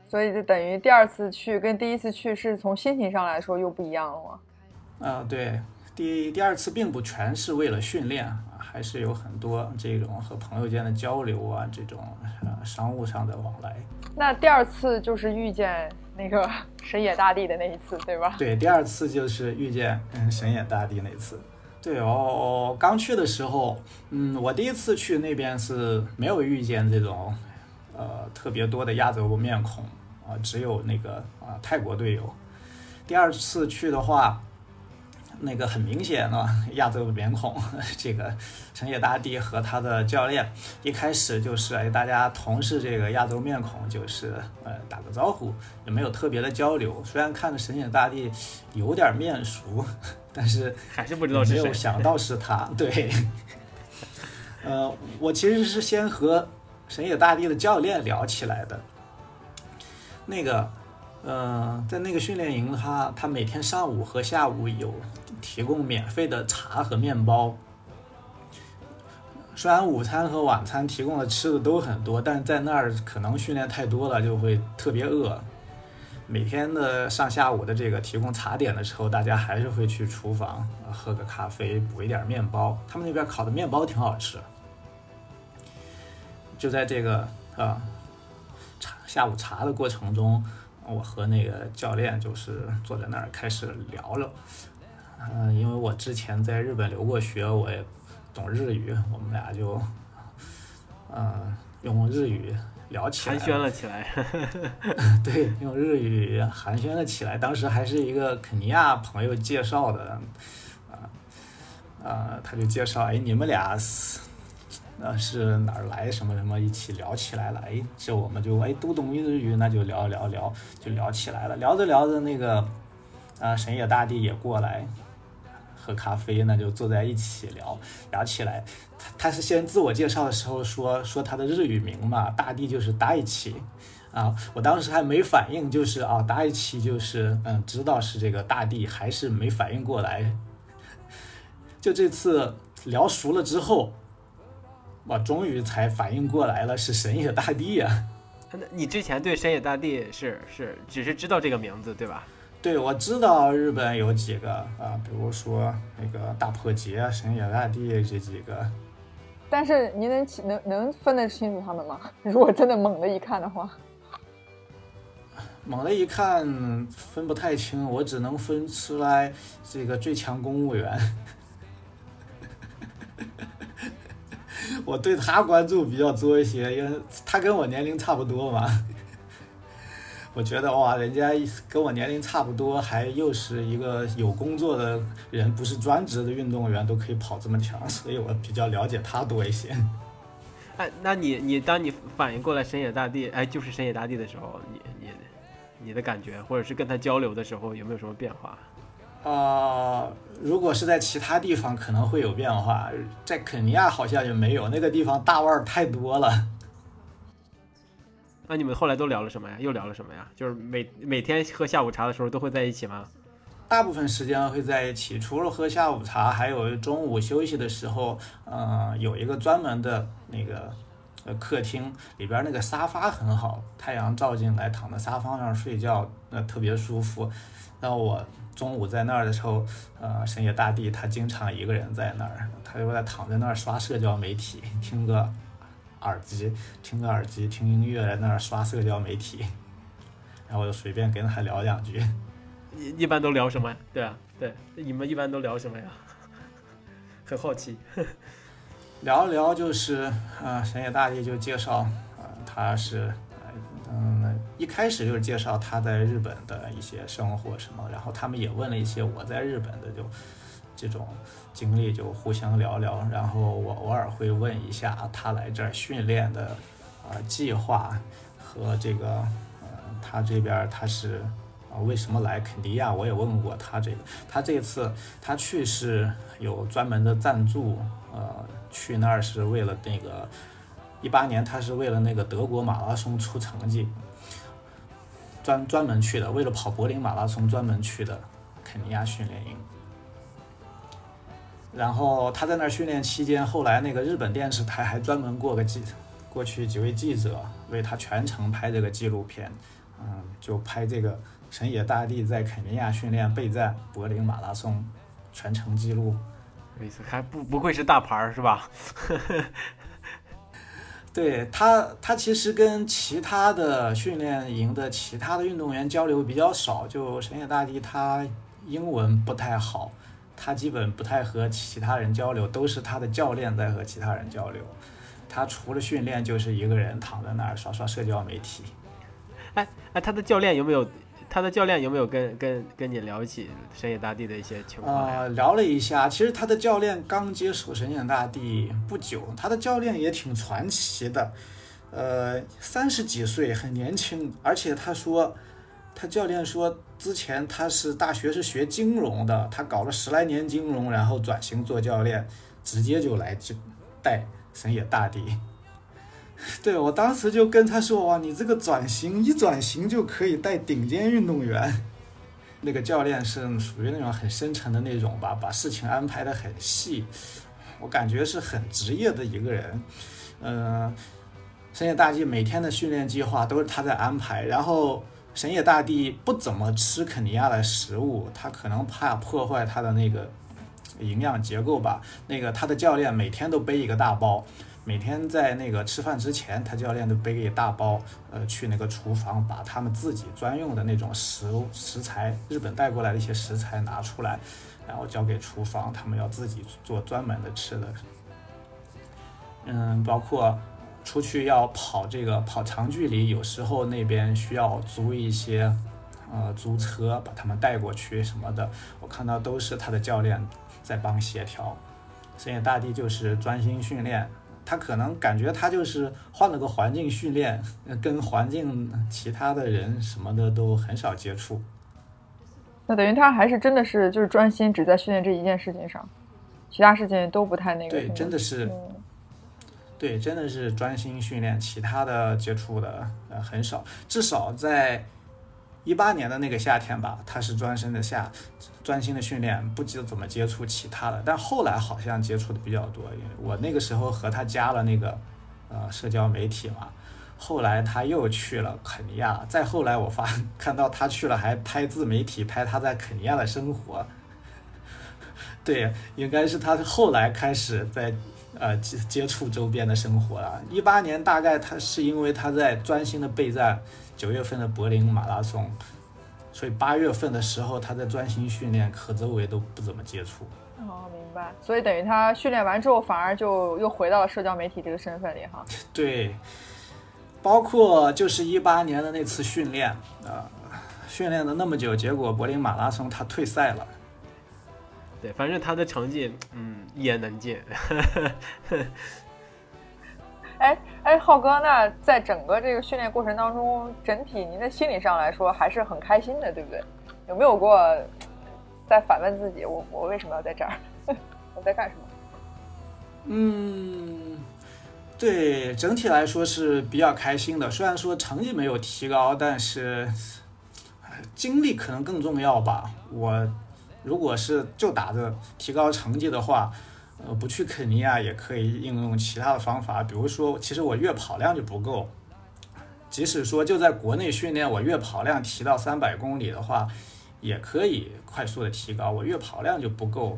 Speaker 2: 所以就等于第二次去跟第一次去是从心情上来说又不一样了吗？
Speaker 1: 啊、对，第第二次并不全是为了训练，啊还是有很多这种和朋友间的交流啊，这种呃商务上的往来。
Speaker 2: 那第二次就是遇见那个 神野大帝的那一次，对吧？
Speaker 1: 对，第二次就是遇见嗯神野大帝那次。对哦，刚去的时候，嗯，我第一次去那边是没有遇见这种呃特别多的亚洲面孔啊、只有那个啊、泰国队友。第二次去的话，那个很明显啊 亚洲面孔，这个神野大地和他的教练一开始就是哎，大家同是这个亚洲面孔，就是呃打个招呼，也没有特别的交流。虽然看着神野大地有点面熟，但是
Speaker 3: 还是不知道。
Speaker 1: 没有想到是他，对。呃，我其实是先和神野大地的教练聊起来的，那个。嗯，在那个训练营，他他每天上午和下午有提供免费的茶和面包。虽然午餐和晚餐提供的吃的都很多，但在那儿可能训练太多了，就会特别饿。每天的上下午的这个提供茶点的时候，大家还是会去厨房喝个咖啡，补一点面包。他们那边烤的面包挺好吃。就在这个啊茶下午茶的过程中。我和那个教练就是坐在那儿开始聊了，嗯，因为我之前在日本留过学，我也懂日语，我们俩就，嗯，用日语聊起
Speaker 3: 来，寒暄了起来。
Speaker 1: 对，用日语寒暄了起来。当时还是一个肯尼亚朋友介绍的，啊，啊，他就介绍，哎，你们俩是。那是哪儿来什么什么一起聊起来了，哎，这我们就哎都懂日语，那就聊聊聊就聊起来了。聊着聊着，那个啊神野大地也过来喝咖啡，那就坐在一起聊聊起来。他他是先自我介绍的时候说说他的日语名嘛，大地就是大一起啊。我当时还没反应，就是啊大一起就是嗯知道是这个大地，还是没反应过来。就这次聊熟了之后。我终于才反应过来了，是神野大地呀！
Speaker 3: 那你之前对神野大地是是只是知道这个名字对吧？
Speaker 1: 对，我知道日本有几个啊，比如说那个大破节、神野大地这几个。
Speaker 2: 但是你能能能分得清楚他们吗？如果真的猛的一看的话，
Speaker 1: 猛的一看分不太清，我只能分出来这个最强公务员。我对他关注比较多一些，因为他跟我年龄差不多嘛。我觉得哇，人家跟我年龄差不多，还又是一个有工作的人，不是专职的运动员，都可以跑这么强，所以我比较了解他多一些。
Speaker 3: 哎，那你你当你反应过来神野大地，哎，就是神野大地的时候，你你你的感觉，或者是跟他交流的时候，有没有什么变化？
Speaker 1: 啊，如果是在其他地方可能会有变化，在肯尼亚好像也没有，那个地方大腕儿太多了。
Speaker 3: 那你们后来都聊了什么呀？又聊了什么呀？就是每每天喝下午茶的时候都会在一起吗？
Speaker 1: 大部分时间会在一起，除了喝下午茶，还有中午休息的时候，嗯，有一个专门的那个呃客厅，里边那个沙发很好，太阳照进来，躺在沙发上睡觉，那特别舒服。然后我。中午在那儿的时候，呃，深夜大地他经常一个人在那儿，他就在躺在那儿刷社交媒体，听个耳机，听个耳机听音乐，在那儿刷社交媒体，然后我就随便跟他聊两句。
Speaker 3: 一一般都聊什么呀？对啊，对，你们一般都聊什么呀？很好奇。
Speaker 1: 聊聊就是，呃，深夜大地就介绍，呃，他是。嗯，一开始就是介绍他在日本的一些生活什么，然后他们也问了一些我在日本的就这种经历，就互相聊聊。然后我偶尔会问一下他来这儿训练的啊计划和这个呃他这边他是啊为什么来肯尼亚，我也问过他这个。他这次他去是有专门的赞助，呃，去那儿是为了那个。一八年，他是为了那个德国马拉松出成绩，专专门去的，为了跑柏林马拉松专门去的肯尼亚训练营。然后他在那儿训练期间，后来那个日本电视台还专门过个记，过去几位记者为他全程拍这个纪录片，嗯，就拍这个神野大地在肯尼亚训练备战柏林马拉松全程记录。
Speaker 3: 没错，还不不愧是大牌儿，是吧？
Speaker 1: 对他，他其实跟其他的训练营的其他的运动员交流比较少。就神野大地，他英文不太好，他基本不太和其他人交流，都是他的教练在和其他人交流。他除了训练，就是一个人躺在那儿刷刷社交媒体。
Speaker 3: 哎哎，他的教练有没有他的教练有没有跟跟跟你聊起神野大地的一些情况？
Speaker 1: 呃，聊了一下，其实他的教练刚接手神野大地不久，他的教练也挺传奇的，呃，三十几岁，很年轻，而且他说，他教练说，之前他是大学是学金融的，他搞了十来年金融，然后转型做教练，直接就来就带神野大地。对我当时就跟他说哇，你这个转型一转型就可以带顶尖运动员。那个教练是属于那种很深沉的那种吧，把事情安排的很细，我感觉是很职业的一个人。嗯、神野大地每天的训练计划都是他在安排，然后神野大地不怎么吃肯尼亚的食物，他可能怕破坏他的那个营养结构吧。那个他的教练每天都背一个大包。每天在那个吃饭之前，他教练都背一大包，呃，去那个厨房把他们自己专用的那种食食材，日本带过来的一些食材拿出来，然后交给厨房，他们要自己做专门的吃的。嗯，包括出去要跑这个跑长距离，有时候那边需要租一些，呃，租车把他们带过去什么的，我看到都是他的教练在帮协调。神野大地就是专心训练，他可能感觉他就是换了个环境训练，呃 跟环境其他的人什么的都很少接触。
Speaker 2: 那等于他还是真的是就是专心只在训练这一件事情上，其他事情都不太那个
Speaker 1: 对，真的是，
Speaker 2: 嗯
Speaker 1: 对，真的是专心训练，其他的接触的呃很少。至少在一八年的那个夏天吧，他是专心的下，专心的训练，不知怎么接触其他的。但后来好像接触的比较多，因为我那个时候和他加了那个呃社交媒体嘛。后来他又去了肯尼亚，再后来我发 看到他去了，还拍自媒体拍他在肯尼亚的生活。对，应该是他后来开始在呃接接触周边的生活了。一八年大概他是因为他在专心的备战九月份的柏林马拉松，所以八月份的时候他在专心训练，和周围都不怎么接触。
Speaker 2: 哦，明白。所以等于他训练完之后，反而就又回到了社交媒体这个身份里哈。
Speaker 1: 对，包括就是一八年的那次训练，呃，训练了那么久，结果柏林马拉松他退赛了。
Speaker 3: 对，反正他的成绩，嗯，一言难尽。
Speaker 2: 哎哎，浩哥，那在整个这个训练过程当中，整体您的心理上来说还是很开心的，对不对？有没有过在反问自己，我我为什么要在这儿？我在干什么？
Speaker 1: 嗯，对，整体来说是比较开心的。虽然说成绩没有提高，但是经历可能更重要吧。我如果是就打着提高成绩的话，呃，不去肯尼亚也可以应用其他的方法，比如说，其实我月跑量就不够。即使说就在国内训练，我月跑量提到三百公里的话，也可以快速的提高。我月跑量就不够，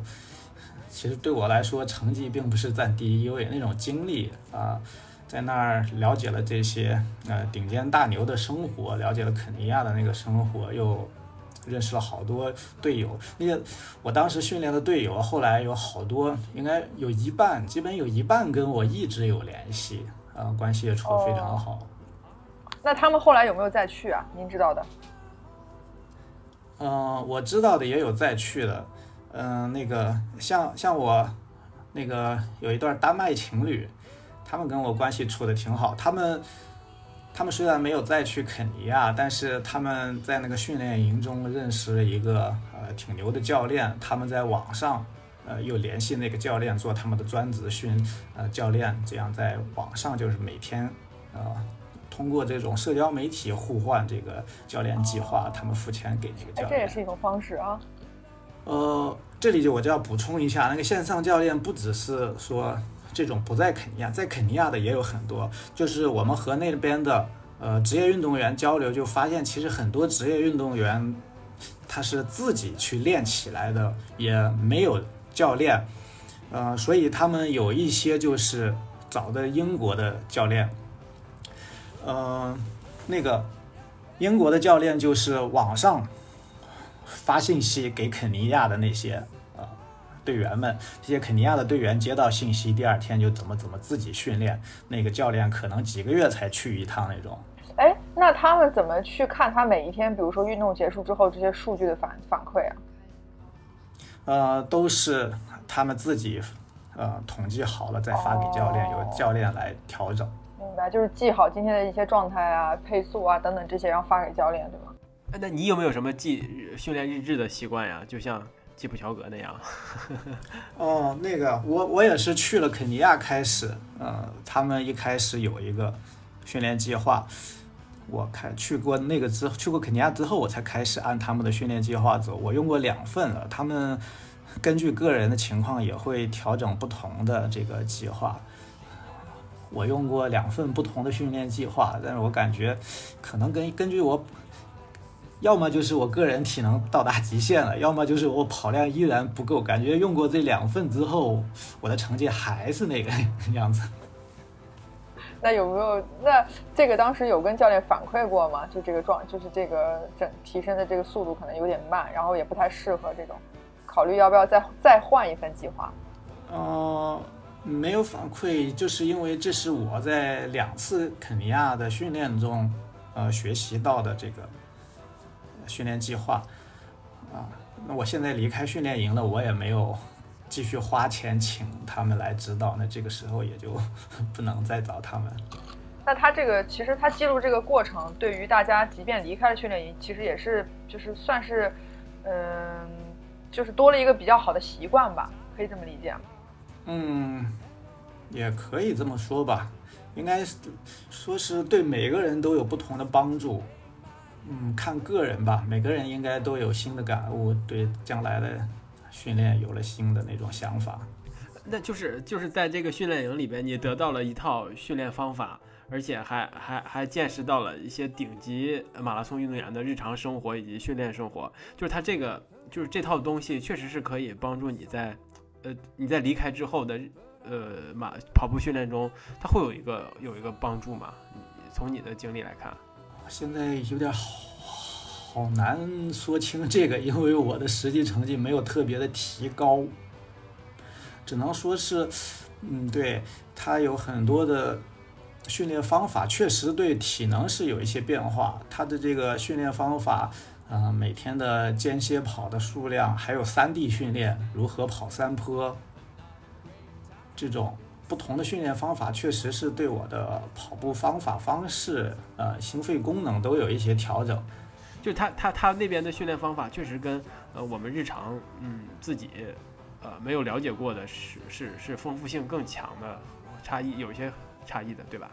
Speaker 1: 其实对我来说，成绩并不是占第一位，那种经历啊、在那儿了解了这些呃顶尖大牛的生活，了解了肯尼亚的那个生活，又认识了好多队友。那些我当时训练的队友，后来有好多，应该有一半，基本有一半跟我一直有联系，啊、关系也处得非常好。
Speaker 2: 那他们后来有没有再去啊？您知道的？
Speaker 1: 嗯、我知道的也有再去的，嗯、那个像像我那个有一段丹麦情侣，他们跟我关系处的挺好。他们他们虽然没有再去肯尼亚，但是他们在那个训练营中认识了一个呃挺牛的教练，他们在网上呃又联系那个教练做他们的专职训呃教练，这样在网上就是每天呃通过这种社交媒体互换这个教练计划，他们付钱给那个
Speaker 2: 哎，
Speaker 1: 教练。
Speaker 2: 这也是一种方式啊。
Speaker 1: 呃，这里就我就要补充一下，那个线上教练不只是说这种不在肯尼亚，在肯尼亚的也有很多。就是我们和那边的呃职业运动员交流，就发现其实很多职业运动员他是自己去练起来的，也没有教练。呃，所以他们有一些就是找的英国的教练，呃，那个英国的教练就是网上发信息给肯尼亚的那些队员们，这些肯尼亚的队员接到信息，第二天就怎么怎么自己训练。那个教练可能几个月才去一趟那种。
Speaker 2: 哎，那那他们怎么去看他每一天，比如说运动结束之后这些数据的反反馈啊？
Speaker 1: 呃，都是他们自己呃统计好了再发给教练，
Speaker 2: 哦
Speaker 1: 由教练来调整。
Speaker 2: 明白，就是记好今天的一些状态啊、配速啊等等这些，然后发给教练，对吗？
Speaker 3: 哎那你有没有什么记训练日志的习惯呀？就像基普乔格那样？
Speaker 1: 哦，那个我我也是去了肯尼亚开始，呃，他们一开始有一个训练计划，我开去过那个之去过肯尼亚之后，我才开始按他们的训练计划走。我用过两份了，他们根据个人的情况也会调整不同的这个计划。我用过两份不同的训练计划，但是我感觉可能根根据我，要么就是我个人体能到达极限了，要么就是我跑量依然不够。感觉用过这两份之后，我的成绩还是那个样子。
Speaker 2: 那有没有？那这个当时有跟教练反馈过吗？就这个状，就是这个整提升的这个速度可能有点慢，然后也不太适合这种，考虑要不要再再换一份计划？
Speaker 1: 呃，没有反馈，就是因为这是我在两次肯尼亚的训练中，呃，学习到的这个训练计划啊。那我现在离开训练营了，我也没有继续花钱请他们来指导，那这个时候也就不能再找他们。
Speaker 2: 那他这个其实他记录这个过程，对于大家即便离开了训练营，其实也是就是算是，嗯、就是多了一个比较好的习惯吧，可以这么理解吗？
Speaker 1: 嗯，也可以这么说吧，应该是说是对每个人都有不同的帮助。嗯，看个人吧，每个人应该都有新的感悟，对将来的训练有了新的那种想法。
Speaker 3: 那就是就是在这个训练营里边，你得到了一套训练方法，而且还还还见识到了一些顶级马拉松运动员的日常生活以及训练生活。就是他这个就是这套东西，确实是可以帮助你在呃你在离开之后的呃马跑步训练中，它会有一个有一个帮助吗？从你的经历来看，
Speaker 1: 现在有点好好难说清这个，因为我的实际成绩没有特别的提高，只能说是，嗯，对，他有很多的训练方法，确实对体能是有一些变化。他的这个训练方法，呃，每天的间歇跑的数量，还有山地训练，如何跑山坡，这种不同的训练方法，确实是对我的跑步方法方式，呃，心肺功能都有一些调整。
Speaker 3: 就他他他那边的训练方法确实跟呃我们日常嗯自己呃没有了解过的是是是丰富性更强的差异，有一些差异的，对吧？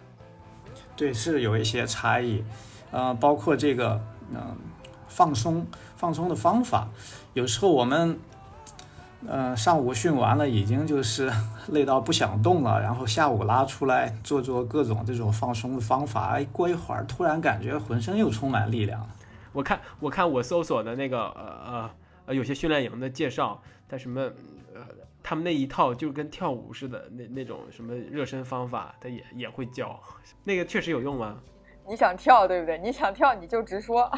Speaker 1: 对，是有一些差异，呃，包括这个，嗯、放松放松的方法，有时候我们，呃，上午训完了，已经就是 累到不想动了，然后下午拉出来做做各种这种放松的方法，哎，过一会儿突然感觉浑身又充满力量了。
Speaker 3: 我看我看我搜索的那个呃呃呃有些训练营的介绍，他什么呃他们那一套就跟跳舞似的那那种什么热身方法，他也也会教，那个确实有用吗？
Speaker 2: 你想跳对不对？你想跳你就直说。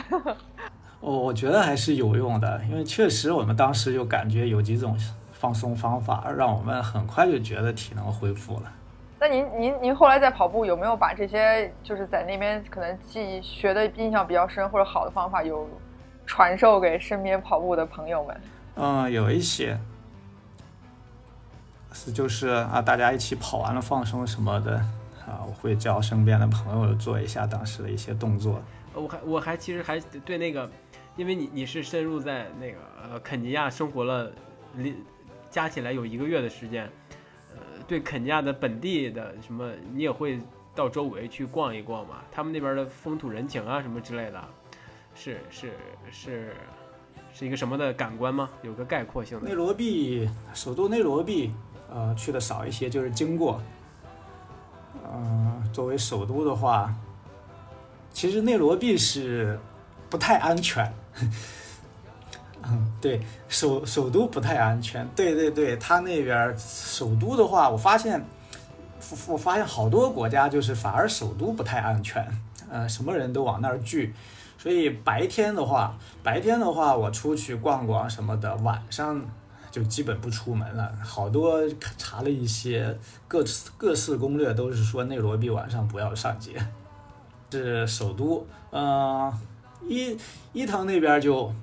Speaker 1: 我我觉得还是有用的，因为确实我们当时就感觉有几种放松方法，让我们很快就觉得体能恢复了。
Speaker 2: 那您您您后来在跑步有没有把这些就是在那边可能记学的印象比较深或者好的方法有传授给身边跑步的朋友们？
Speaker 1: 嗯，有一些是就是啊，大家一起跑完了放松什么的啊，我会教身边的朋友做一下当时的一些动作。
Speaker 3: 呃我还我还其实还对那个，因为你你是深入在那个呃肯尼亚生活了，加起来有一个月的时间，呃，对肯尼亚的本地的什么，你也会到周围去逛一逛嘛？他们那边的风土人情啊什么之类的，是是是是一个什么的感官吗？有个概括性的。
Speaker 1: 内罗毕首都内罗毕，呃，去的少一些，就是经过。嗯、作为首都的话，其实内罗毕是不太安全。嗯，对，首首都不太安全。对对对，他那边首都的话，我发现，我我发现好多国家就是反而首都不太安全，呃，什么人都往那儿聚。所以白天的话，白天的话我出去逛逛什么的，晚上就基本不出门了。好多查了一些各各式攻略，都是说内罗毕晚上不要上街。是首都，嗯，伊伊藤那边就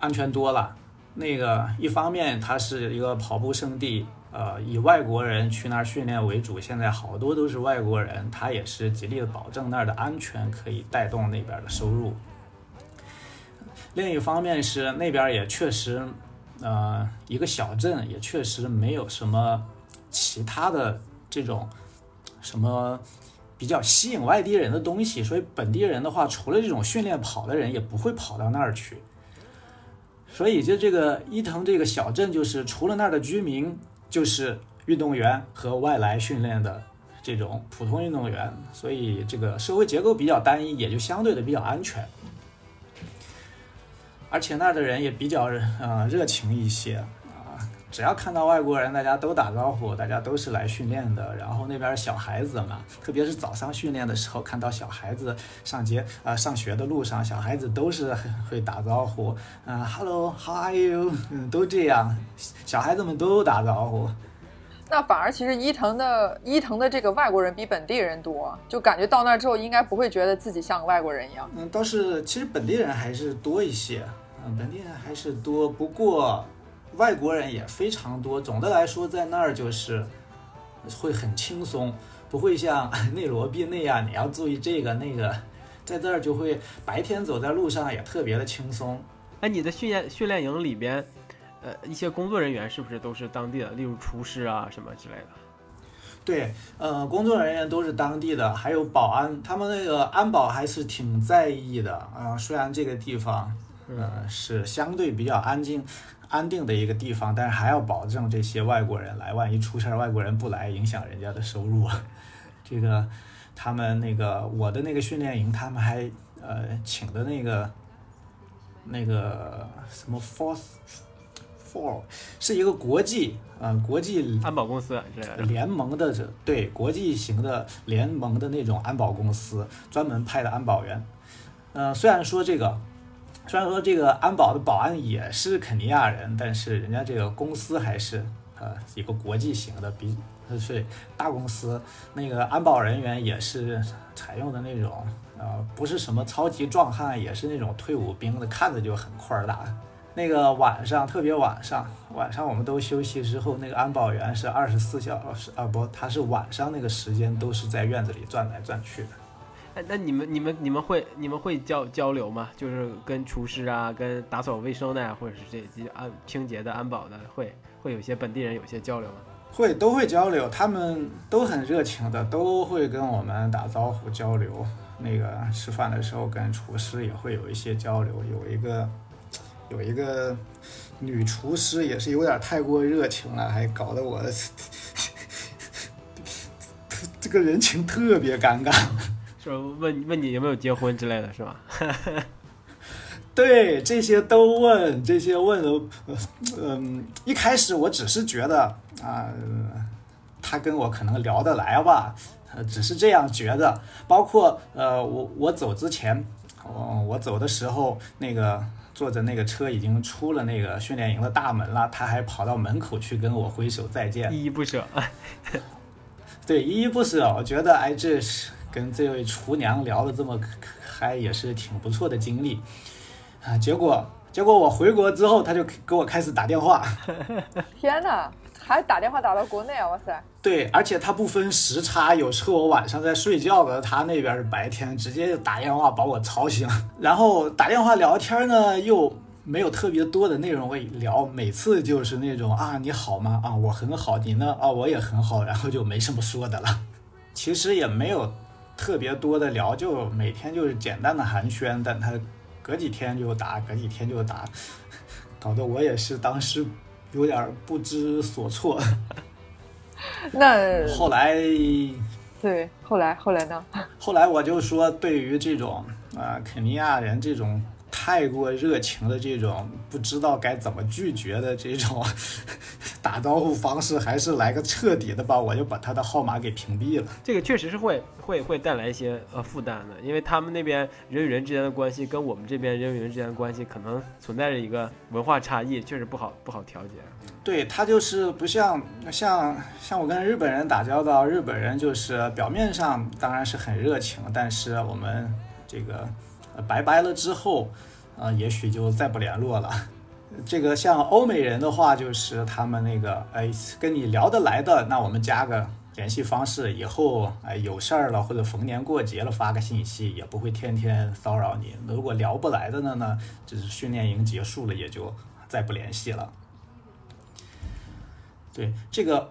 Speaker 1: 安全多了。那个一方面它是一个跑步圣地，呃，以外国人去那儿训练为主，现在好多都是外国人，他也是极力的保证那儿的安全，可以带动那边的收入。另一方面是那边也确实，呃，一个小镇也确实没有什么其他的这种什么比较吸引外地人的东西，所以本地人的话，除了这种训练跑的人，也不会跑到那儿去。所以就这个伊藤这个小镇，就是除了那儿的居民，就是运动员和外来训练的这种普通运动员，所以这个社会结构比较单一，也就相对的比较安全。而且那儿的人也比较呃热情一些，只要看到外国人，大家都打招呼，大家都是来训练的。然后那边小孩子嘛，特别是早上训练的时候，看到小孩子上街啊上学的路上，小孩子都是会打招呼，啊，Hello，How are you？嗯，都这样，小孩子们都打招呼。
Speaker 2: 那反而其实伊藤的伊藤的这个外国人比本地人多，就感觉到那儿之后应该不会觉得自己像个外国人一样。
Speaker 1: 嗯，倒是其实本地人还是多一些。嗯，本地人还是多，不过外国人也非常多。总的来说，在那儿就是会很轻松，不会像内罗毕那样你要注意这个那个。在这儿就会白天走在路上也特别的轻松。
Speaker 3: 哎，你的训练训练营里边，呃，一些工作人员是不是都是当地的？例如厨师啊什么之类的？
Speaker 1: 对，呃，工作人员都是当地的，还有保安，他们那个安保还是挺在意的啊。虽然这个地方。呃，是相对比较安静、安定的一个地方，但是还要保证这些外国人来，万一出事儿，外国人不来，影响人家的收入。这个，他们那个我的那个训练营，他们还呃请的那个那个什么 Force Four，是一个国际呃国际
Speaker 3: 安保公司
Speaker 1: 联盟的这对国际型的联盟的那种安保公司，专门派的安保员。嗯，虽然说这个。虽然说这个安保的保安也是肯尼亚人，但是人家这个公司还是呃一个国际型的，比是大公司。那个安保人员也是采用的那种呃不是什么超级壮汉，也是那种退伍兵的，看着就很块儿大。那个晚上特别晚上，晚上我们都休息之后，那个安保员是二十四小时啊不，他是晚上那个时间都是在院子里转来转去的。
Speaker 3: 哎，那你们、你们、你们会、你们会交交流吗？就是跟厨师啊，跟打扫卫生的呀，或者是这些安清洁的、安保的，会会有些本地人有些交流吗？
Speaker 1: 会，都会交流，他们都很热情的，都会跟我们打招呼交流。那个吃饭的时候跟厨师也会有一些交流。有一个有一个女厨师也是有点太过热情了，还搞得我 这个人情特别尴尬。
Speaker 3: 说问问你有没有结婚之类的是吧？
Speaker 1: 对，这些都问，这些问的，嗯，一开始我只是觉得啊，他跟我可能聊得来吧，只是这样觉得。包括呃，我我走之前，我我走的时候，那个坐着那个车已经出了那个训练营的大门了，他还跑到门口去跟我挥手再见，
Speaker 3: 依依不舍。
Speaker 1: 对，依依不舍，我觉得哎，这是。跟这位厨娘聊的这么嗨，也是挺不错的经历啊。结果，结果我回国之后，他就给我开始打电话。
Speaker 2: 天哪，还打电话打到国内啊！哇塞。
Speaker 1: 对，而且他不分时差，有时候我晚上在睡觉的，他那边是白天，直接就打电话把我吵醒。然后打电话聊天呢，又没有特别多的内容会聊，每次就是那种啊，你好吗？啊，我很好，你呢？啊，我也很好，然后就没什么说的了。其实也没有。特别多的聊，就每天就是简单的寒暄，但他隔几天就打，隔几天就打，搞得我也是当时有点不知所措。
Speaker 2: 那
Speaker 1: 后来，
Speaker 2: 对，后来后来呢？
Speaker 1: 后来我就说，对于这种啊肯尼亚人这种。太过热情的这种不知道该怎么拒绝的这种 打招呼方式，还是来个彻底的吧，我就把他的号码给屏蔽了。
Speaker 3: 这个确实是会会会带来一些呃负担的，因为他们那边人与人之间的关系跟我们这边人与人之间的关系可能存在着一个文化差异，确实不好不好调节。
Speaker 1: 对他就是不像像像我跟日本人打交道，日本人就是表面上当然是很热情，但是我们这个拜拜了之后，呃，也许就再不联络了。这个像欧美人的话，就是他们那个哎跟你聊得来的，那我们加个联系方式，以后哎有事儿了或者逢年过节了发个信息，也不会天天骚扰你。如果聊不来的呢呢，就是训练营结束了也就再不联系了。对这个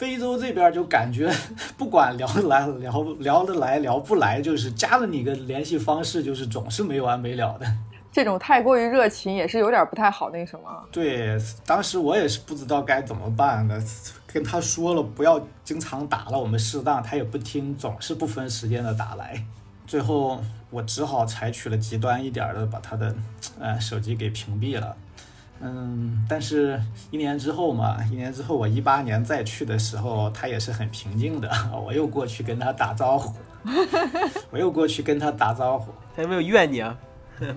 Speaker 1: 非洲这边就感觉，不管聊得来聊聊得来聊不来，就是加了你个联系方式，就是总是没完没了的。
Speaker 2: 这种太过于热情也是有点不太好，那什么。
Speaker 1: 对，当时我也是不知道该怎么办的，跟他说了不要经常打了，我们适当，他也不听，总是不分时间的打来。最后我只好采取了极端一点的，把他的呃手机给屏蔽了。嗯，但是，一年之后嘛，一年之后，我一八年再去的时候，他也是很平静的。我又过去跟他打招呼，我又过去跟他打招呼。
Speaker 3: 他有没有怨你啊？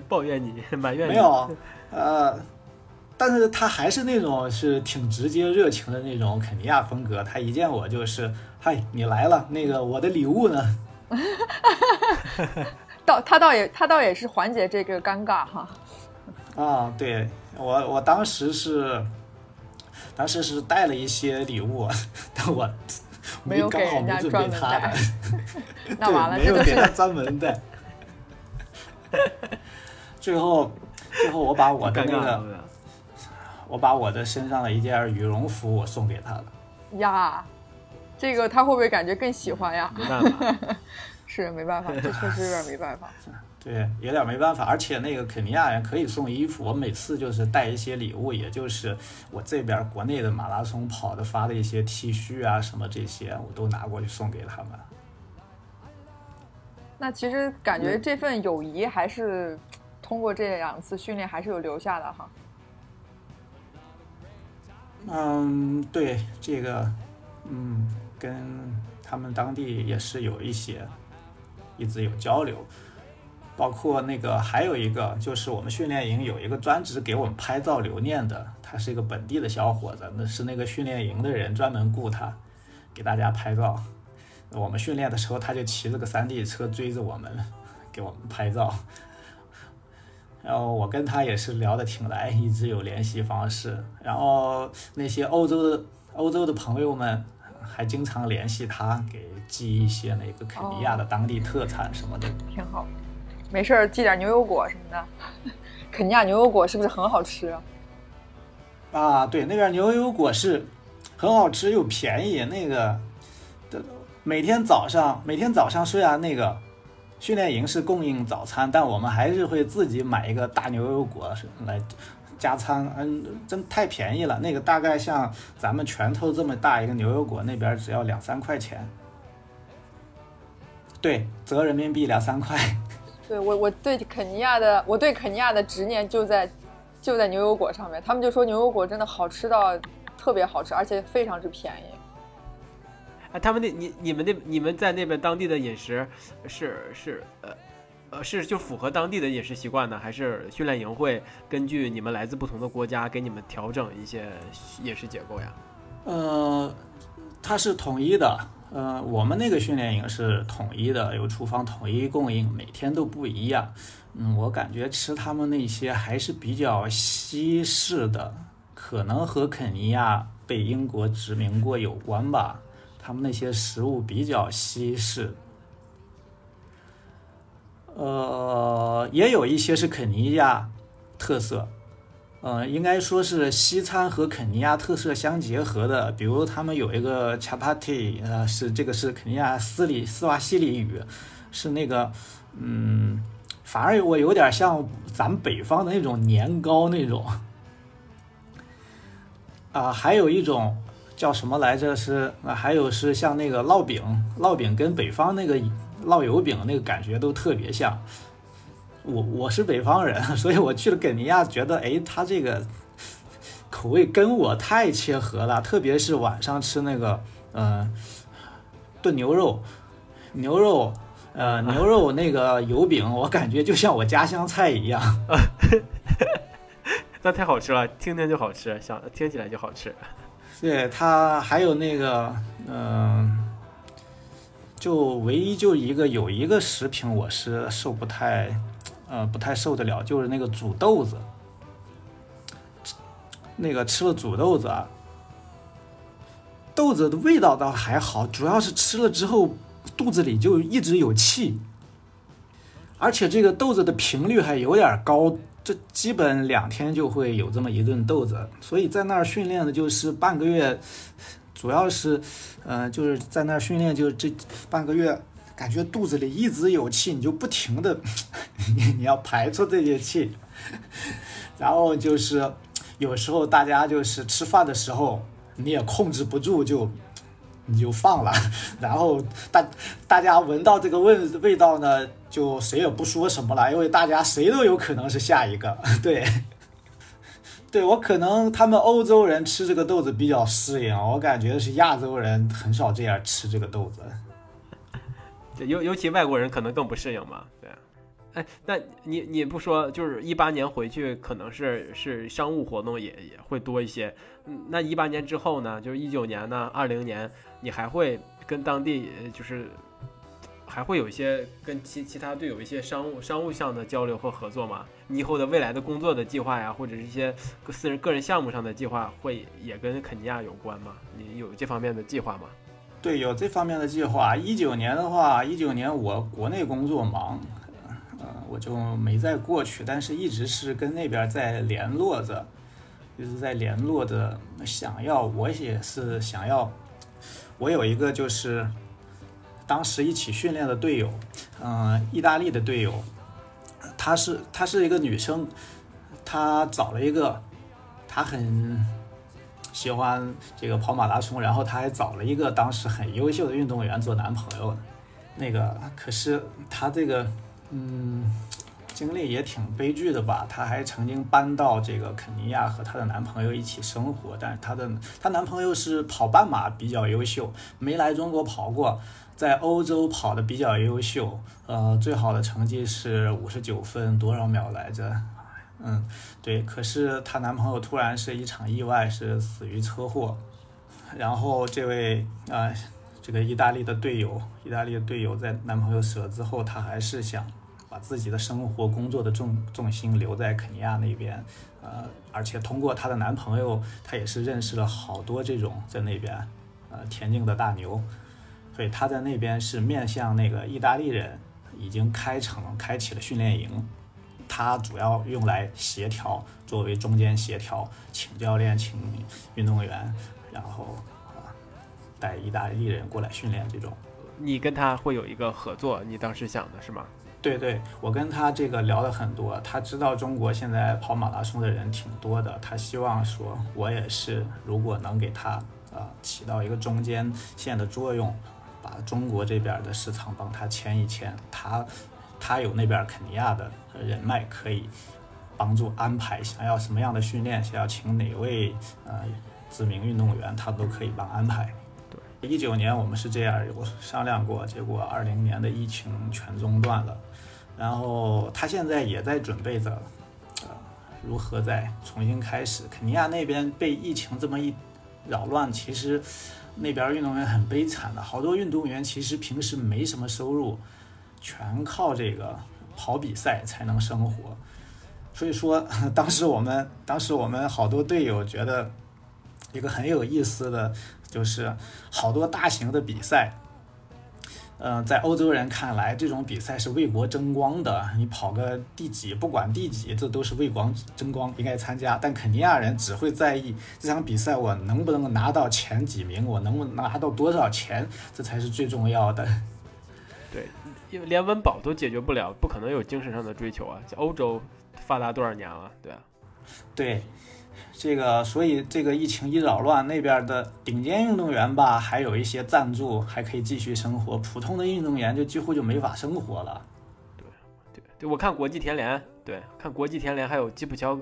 Speaker 3: 抱怨你，埋怨你？
Speaker 1: 没有，呃，但是他还是那种是挺直接热情的那种肯尼亚风格。他一见我就是，嗨，你来了，那个我的礼物呢？
Speaker 2: 倒他倒也他倒也是缓解这个尴尬哈。
Speaker 1: 啊，对我我当时是，当时是带了一些礼物，但我
Speaker 2: 没有给
Speaker 1: 刚好没
Speaker 2: 人家专
Speaker 1: 准备他
Speaker 2: 门带
Speaker 1: 的
Speaker 2: 那完了，
Speaker 1: 对，没有
Speaker 2: 这就是
Speaker 1: 给他专门带。最后，最后我把我的那个，我把我的身上的一件羽绒服我送给他了。
Speaker 2: 呀，这个他会不会感觉更喜欢呀？
Speaker 3: 没办法，
Speaker 2: 是没办法，这确实有点没办法。
Speaker 1: 对，有点没办法，而且那个肯尼亚人可以送衣服，我每次就是带一些礼物，也就是我这边国内的马拉松跑的发的一些 T 恤啊什么这些，我都拿过去送给他们。
Speaker 2: 那其实感觉这份友谊还是通过这两次训练还是有留下的哈。
Speaker 1: 嗯，对这个，嗯，跟他们当地也是有一些一直有交流，包括那个还有一个就是我们训练营有一个专职给我们拍照留念的，他是一个本地的小伙子，那是那个训练营的人专门雇他给大家拍照。我们训练的时候，他就骑着个山地车追着我们，给我们拍照。然后我跟他也是聊得挺来，一直有联系方式。然后那些欧洲的欧洲的朋友们还经常联系他，给寄一些那个肯尼亚的当地特产什么的。
Speaker 2: 挺好，没事儿寄点牛油果什么的。肯尼亚牛油果是不是很好吃啊？
Speaker 1: 对，那边牛油果是很好吃又便宜。那个每天早上，每天早上虽然那个训练营是供应早餐，但我们还是会自己买一个大牛油果来加餐。嗯，真太便宜了。那个大概像咱们拳头这么大一个牛油果，那边只要两三块钱。对，折人民币两三块。
Speaker 2: 对我，我对肯尼亚的，我对肯尼亚的执念就在就在牛油果上面。他们就说牛油果真的好吃到特别好吃，而且非常之便宜。
Speaker 3: 哎，他们那你你们那你们在那边当地的饮食是是呃呃是就符合当地的饮食习惯呢，还是训练营会根据你们来自不同的国家给你们调整一些饮食结构呀？
Speaker 1: 呃，它是统一的。呃，我们那个训练营是统一的，有厨房统一供应，每天都不一样。嗯，我感觉吃他们那些还是比较西式的，可能和肯尼亚被英国殖民过有关吧。他们那些食物比较西式。呃，也有一些是肯尼亚特色。呃，应该说是西餐和肯尼亚特色相结合的，比如他们有一个 chapati，呃，是这个是肯尼亚斯里斯瓦西里语，是那个，嗯，反而我有点像咱们北方的那种年糕那种。啊、还有一种叫什么来着？是，还有是像那个烙饼，烙饼跟北方那个烙油饼那个感觉都特别像。我我是北方人，所以我去了肯尼亚，觉得哎，他这个口味跟我太切合了，特别是晚上吃那个呃炖牛肉，牛肉呃牛肉那个油饼，我感觉就像我家乡菜一样。
Speaker 3: 那太好吃了，听听就好吃，想听起来就好吃。
Speaker 1: 对它还有那个嗯、就唯一就一个有一个食品我是受不太呃不太受得了，就是那个煮豆子。那个吃了煮豆子啊，豆子的味道倒还好，主要是吃了之后肚子里就一直有气，而且这个豆子的频率还有点高，这基本两天就会有这么一顿豆子，所以在那儿训练的就是半个月，主要是，呃，就是在那儿训练，就这半个月，感觉肚子里一直有气，你就不停的，你要排出这些气，然后就是有时候大家就是吃饭的时候，你也控制不住就。你就放了，然后大大家闻到这个味味道呢，就谁也不说什么了，因为大家谁都有可能是下一个。对，对我可能他们欧洲人吃这个豆子比较适应，我感觉是亚洲人很少这样吃这个豆子。
Speaker 3: 对，尤尤其外国人可能更不适应嘛。对，哎，那你你不说，就是一八年回去，可能是是商务活动也也会多一些。嗯，那一八年之后呢？就是一九年呢，二零年，你还会跟当地就是还会有一些跟其其他队有一些商务商务上的交流和合作吗？你以后的未来的工作的计划呀，或者是一些个私人个人项目上的计划，会也跟肯尼亚有关吗？你有这方面的计划吗？
Speaker 1: 对，有这方面的计划。一九年的话，一九年我国内工作忙，呃，我就没再过去，但是一直是跟那边在联络着，一直在联络着，想要我也是想要，我有一个就是当时一起训练的队友，嗯、意大利的队友，她是她是一个女生，她找了一个，她很喜欢这个跑马拉松，然后她还找了一个当时很优秀的运动员做男朋友。那个可是她这个嗯经历也挺悲剧的吧？她还曾经搬到这个肯尼亚和她的男朋友一起生活，但她的她男朋友是跑半马比较优秀，没来中国跑过，在欧洲跑的比较优秀，呃，最好的成绩是五十九分多少秒来着？嗯，对。可是她男朋友突然是一场意外，是死于车祸。然后这位啊、呃这个意大利的队友，意大利的队友在男朋友死了之后，她还是想把自己的生活、工作的重重心留在肯尼亚那边，呃，而且通过她的男朋友，她也是认识了好多这种在那边呃田径的大牛，所以她在那边是面向那个意大利人，已经开成开启了训练营，它主要用来协调，作为中间协调，请教练、请运动员，然后啊带意大利人过来训练这种。
Speaker 3: 你跟他会有一个合作，你当时想的是吗？
Speaker 1: 对对，我跟他这个聊了很多，他知道中国现在跑马拉松的人挺多的，他希望说我也是，如果能给他呃起到一个中间线的作用，把中国这边的市场帮他牵一牵，他他有那边肯尼亚的人脉可以帮助安排想要什么样的训练，想要请哪位呃知名运动员，他都可以帮安排。对一九年我们是这样有商量过，结果二零年的疫情全中断了，然后他现在也在准备着，呃，如何再重新开始。肯尼亚那边被疫情这么一扰乱，其实那边运动员很悲惨的，好多运动员其实平时没什么收入，全靠这个跑比赛才能生活。所以说，当时我们当时我们好多队友觉得一个很有意思的。就是好多大型的比赛，嗯、在欧洲人看来，这种比赛是为国争光的。你跑个第几，不管第几，这都是为国争光，应该参加。但肯尼亚人只会在意这场比赛我能不能拿到前几名，我能不能拿到多少钱，这才是最重要的。
Speaker 3: 对，因为连温饱都解决不了，不可能有精神上的追求啊！在欧洲发达多少年了，对吧？
Speaker 1: 对。这个，所以这个疫情一扰乱，那边的顶尖运动员吧，还有一些赞助，还可以继续生活。普通的运动员就几乎就没法生活了。
Speaker 3: 对，对，对我看国际田联，对，看国际田联还有基普乔。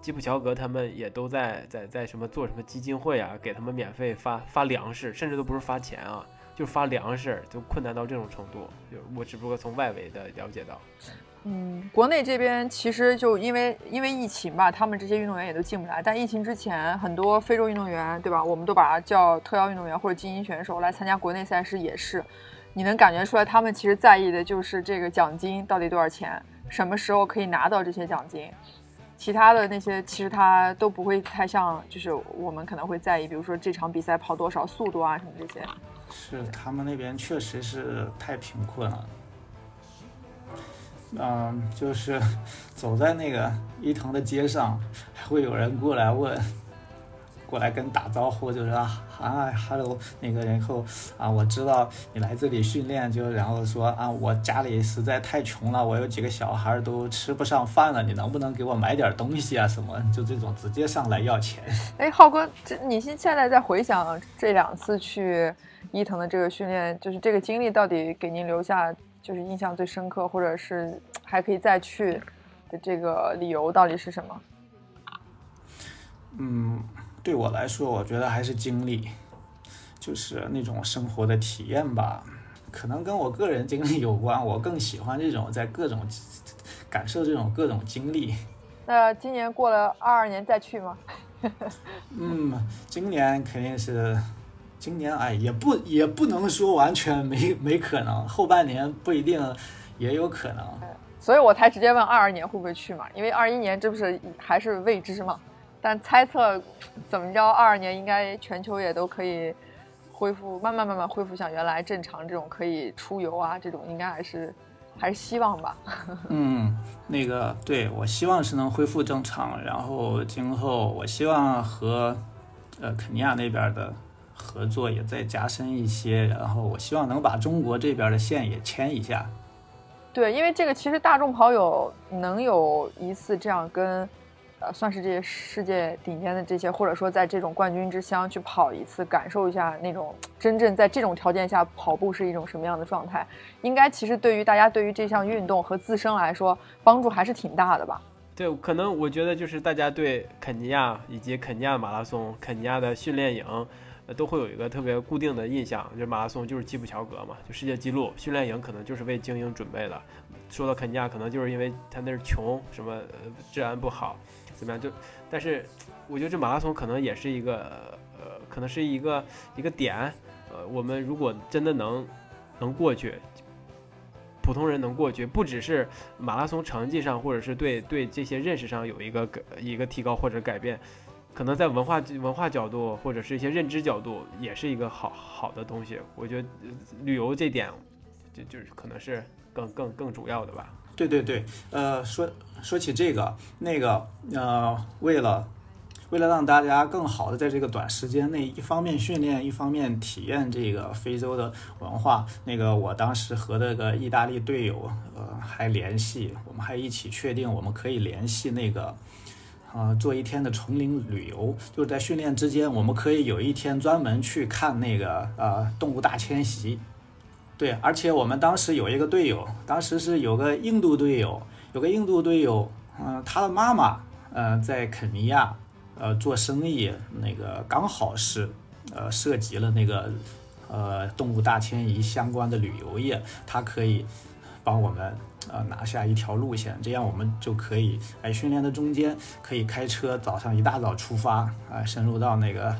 Speaker 3: 基普乔格他们也都在在在什么做什么基金会啊，给他们免费发发粮食，甚至都不是发钱啊，就发粮食，就困难到这种程度。就我只不过从外围的了解到，
Speaker 2: 嗯，国内这边其实就因为因为疫情吧，他们这些运动员也都进不来。但疫情之前，很多非洲运动员，对吧？我们都把他叫特邀运动员或者精英选手来参加国内赛事，也是你能感觉出来，他们其实在意的就是这个奖金到底多少钱，什么时候可以拿到这些奖金。其他的那些其实他都不会太像，就是我们可能会在意，比如说这场比赛跑多少速度啊什么这些。
Speaker 1: 是他们那边确实是太贫困了，嗯，就是走在那个伊藤的街上，还会有人过来问。过来跟打招呼，就是啊，hello，那个然后啊，我知道你来这里训练，就然后说啊，我家里实在太穷了，我有几个小孩都吃不上饭了，你能不能给我买点东西啊？什么就这种直接上来要钱。
Speaker 2: 哎，浩哥，这你现现在在回想这两次去伊藤的这个训练，就是这个经历到底给您留下就是印象最深刻，或者是还可以再去的这个理由到底是什么？
Speaker 1: 嗯。对我来说，我觉得还是经历，就是那种生活的体验吧。可能跟我个人经历有关，我更喜欢这种在各种感受这种各种经历。
Speaker 2: 那今年过了二二年再去吗？
Speaker 1: 嗯，今年肯定是，今年哎也不也不能说完全没没可能，后半年不一定也有可能。
Speaker 2: 所以我才直接问二二年会不会去嘛，因为二一年这不是还是未知嘛。但猜测，怎么着，二二年应该全球也都可以恢复，慢慢慢慢恢复像原来正常这种可以出游啊，这种应该还是还是希望吧。
Speaker 1: 嗯，那个对我希望是能恢复正常，然后今后我希望和呃肯尼亚那边的合作也再加深一些，然后我希望能把中国这边的线也牵一下。
Speaker 2: 对，因为这个其实大众跑友能有一次这样跟。呃，算是这些世界顶尖的这些，或者说在这种冠军之乡去跑一次，感受一下那种真正在这种条件下跑步是一种什么样的状态，应该其实对于大家对于这项运动和自身来说帮助还是挺大的吧？
Speaker 3: 对，可能我觉得就是大家对肯尼亚以及肯尼亚马拉松、肯尼亚的训练营，都会有一个特别固定的印象，就是马拉松就是基普乔格嘛，就世界纪录，训练营可能就是为精英准备的。说到肯尼亚，可能就是因为他那是穷，什么治安不好。怎么样？就，但是我觉得这马拉松可能也是一个，呃，可能是一个一个点。呃，我们如果真的能能过去，普通人能过去，不只是马拉松成绩上，或者是对对这些认识上有一个一个提高或者改变，可能在文化文化角度或者是一些认知角度，也是一个好好的东西。我觉得旅游这点，就就是可能是更更更主要的吧。
Speaker 1: 对对对，呃，说说起这个那个，呃，为了为了让大家更好的在这个短时间内，一方面训练，一方面体验这个非洲的文化，那个我当时和那个意大利队友，呃，还联系，我们还一起确定我们可以联系那个，呃，做一天的丛林旅游，就是在训练之间，我们可以有一天专门去看那个呃动物大迁徙。对，而且我们当时有一个队友，当时是有个印度队友，有个印度队友，嗯，他的妈妈，呃，在肯尼亚，呃，做生意，那个刚好是，呃，涉及了那个，呃，动物大迁移相关的旅游业，他可以帮我们，呃，拿下一条路线，这样我们就可以，哎训练的中间，可以开车，早上一大早出发，啊，深入到那个。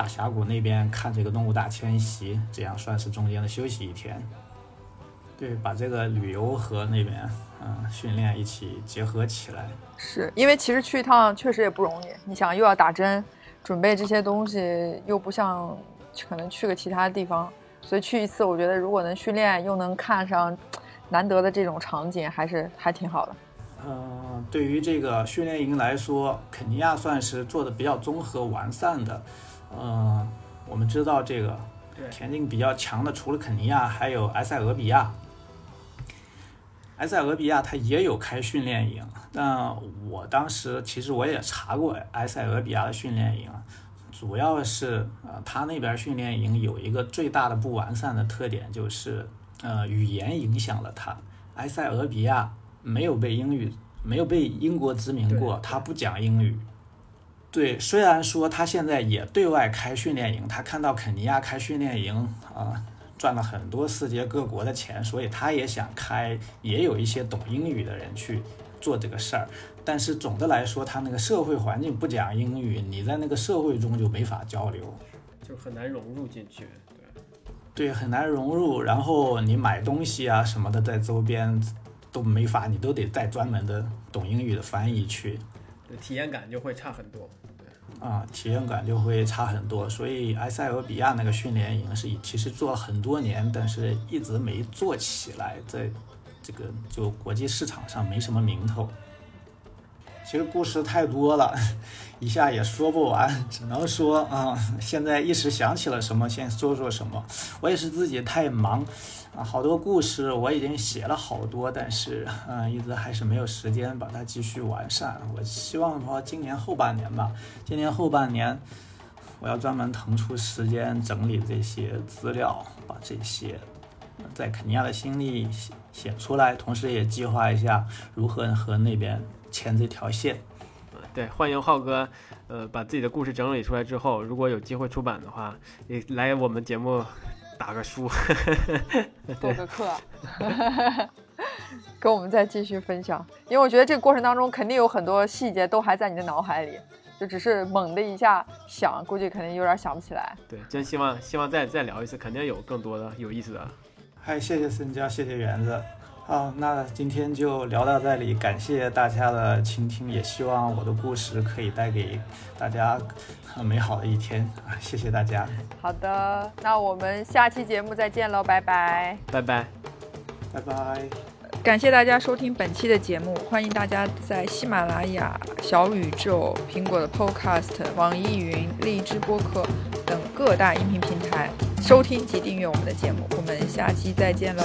Speaker 1: 大峡谷那边看这个动物大迁徙，这样算是中间的休息一天。对，把这个旅游和那边嗯训练一起结合起来。
Speaker 2: 是因为其实去一趟确实也不容易，你想又要打针，准备这些东西，又不像可能去个其他地方，所以去一次，我觉得如果能训练又能看上难得的这种场景，还是还挺好的。
Speaker 1: 嗯，对于这个训练营来说，肯尼亚算是做的比较综合完善的。嗯，我们知道这个田径比较强的，除了肯尼亚，还有埃塞俄比亚。埃塞俄比亚它也有开训练营，但我当时其实我也查过埃塞俄比亚的训练营，主要是呃，他那边训练营有一个最大的不完善的特点，就是呃，语言影响了他。埃塞俄比亚没有被英语没有被英国殖民过，
Speaker 3: 对
Speaker 1: 他不讲英语。对，虽然说他现在也对外开训练营，他看到肯尼亚开训练营啊、赚了很多世界各国的钱，所以他也想开，也有一些懂英语的人去做这个事儿。但是总的来说，他那个社会环境不讲英语，你在那个社会中就没法交流。
Speaker 3: 就很难融入进去。对，
Speaker 1: 对，很难融入。然后你买东西啊什么的，在周边都没法，你都得带专门的懂英语的翻译去，
Speaker 3: 体验感就会差很多。
Speaker 1: 啊，体验感就会差很多。所以埃塞俄比亚那个训练营是其实做了很多年，但是一直没做起来，在这个就国际市场上没什么名头。其实故事太多了，一下也说不完，只能说啊、现在一时想起了什么，先说说什么。我也是自己太忙啊，好多故事我已经写了好多，但是嗯、一直还是没有时间把它继续完善。我希望说今年后半年吧，今年后半年我要专门腾出时间整理这些资料，把这些在肯尼亚的经历写写出来，同时也计划一下如何和那边牵这条线。
Speaker 3: 对，欢迎浩哥，呃，把自己的故事整理出来之后，如果有机会出版的话，也来我们节目打个书。
Speaker 2: 做个课，跟我们再继续分享。因为我觉得这个过程当中肯定有很多细节都还在你的脑海里，就只是猛的一下想，估计肯定有点想不起来。
Speaker 3: 对，真希望希望再再聊一次，肯定有更多的有意思的。
Speaker 1: 嗨，谢谢孙佳，谢谢园子。好，那今天就聊到这里，感谢大家的倾听，也希望我的故事可以带给大家很美好的一天啊！谢谢大家，
Speaker 2: 好的，那我们下期节目再见喽，拜拜。
Speaker 3: 拜拜。
Speaker 1: 拜拜。
Speaker 2: 感谢大家收听本期的节目，欢迎大家在喜马拉雅、小宇宙、苹果的 Podcast、网易云、荔枝播客等各大音频平台收听及订阅我们的节目。我们下期再见喽。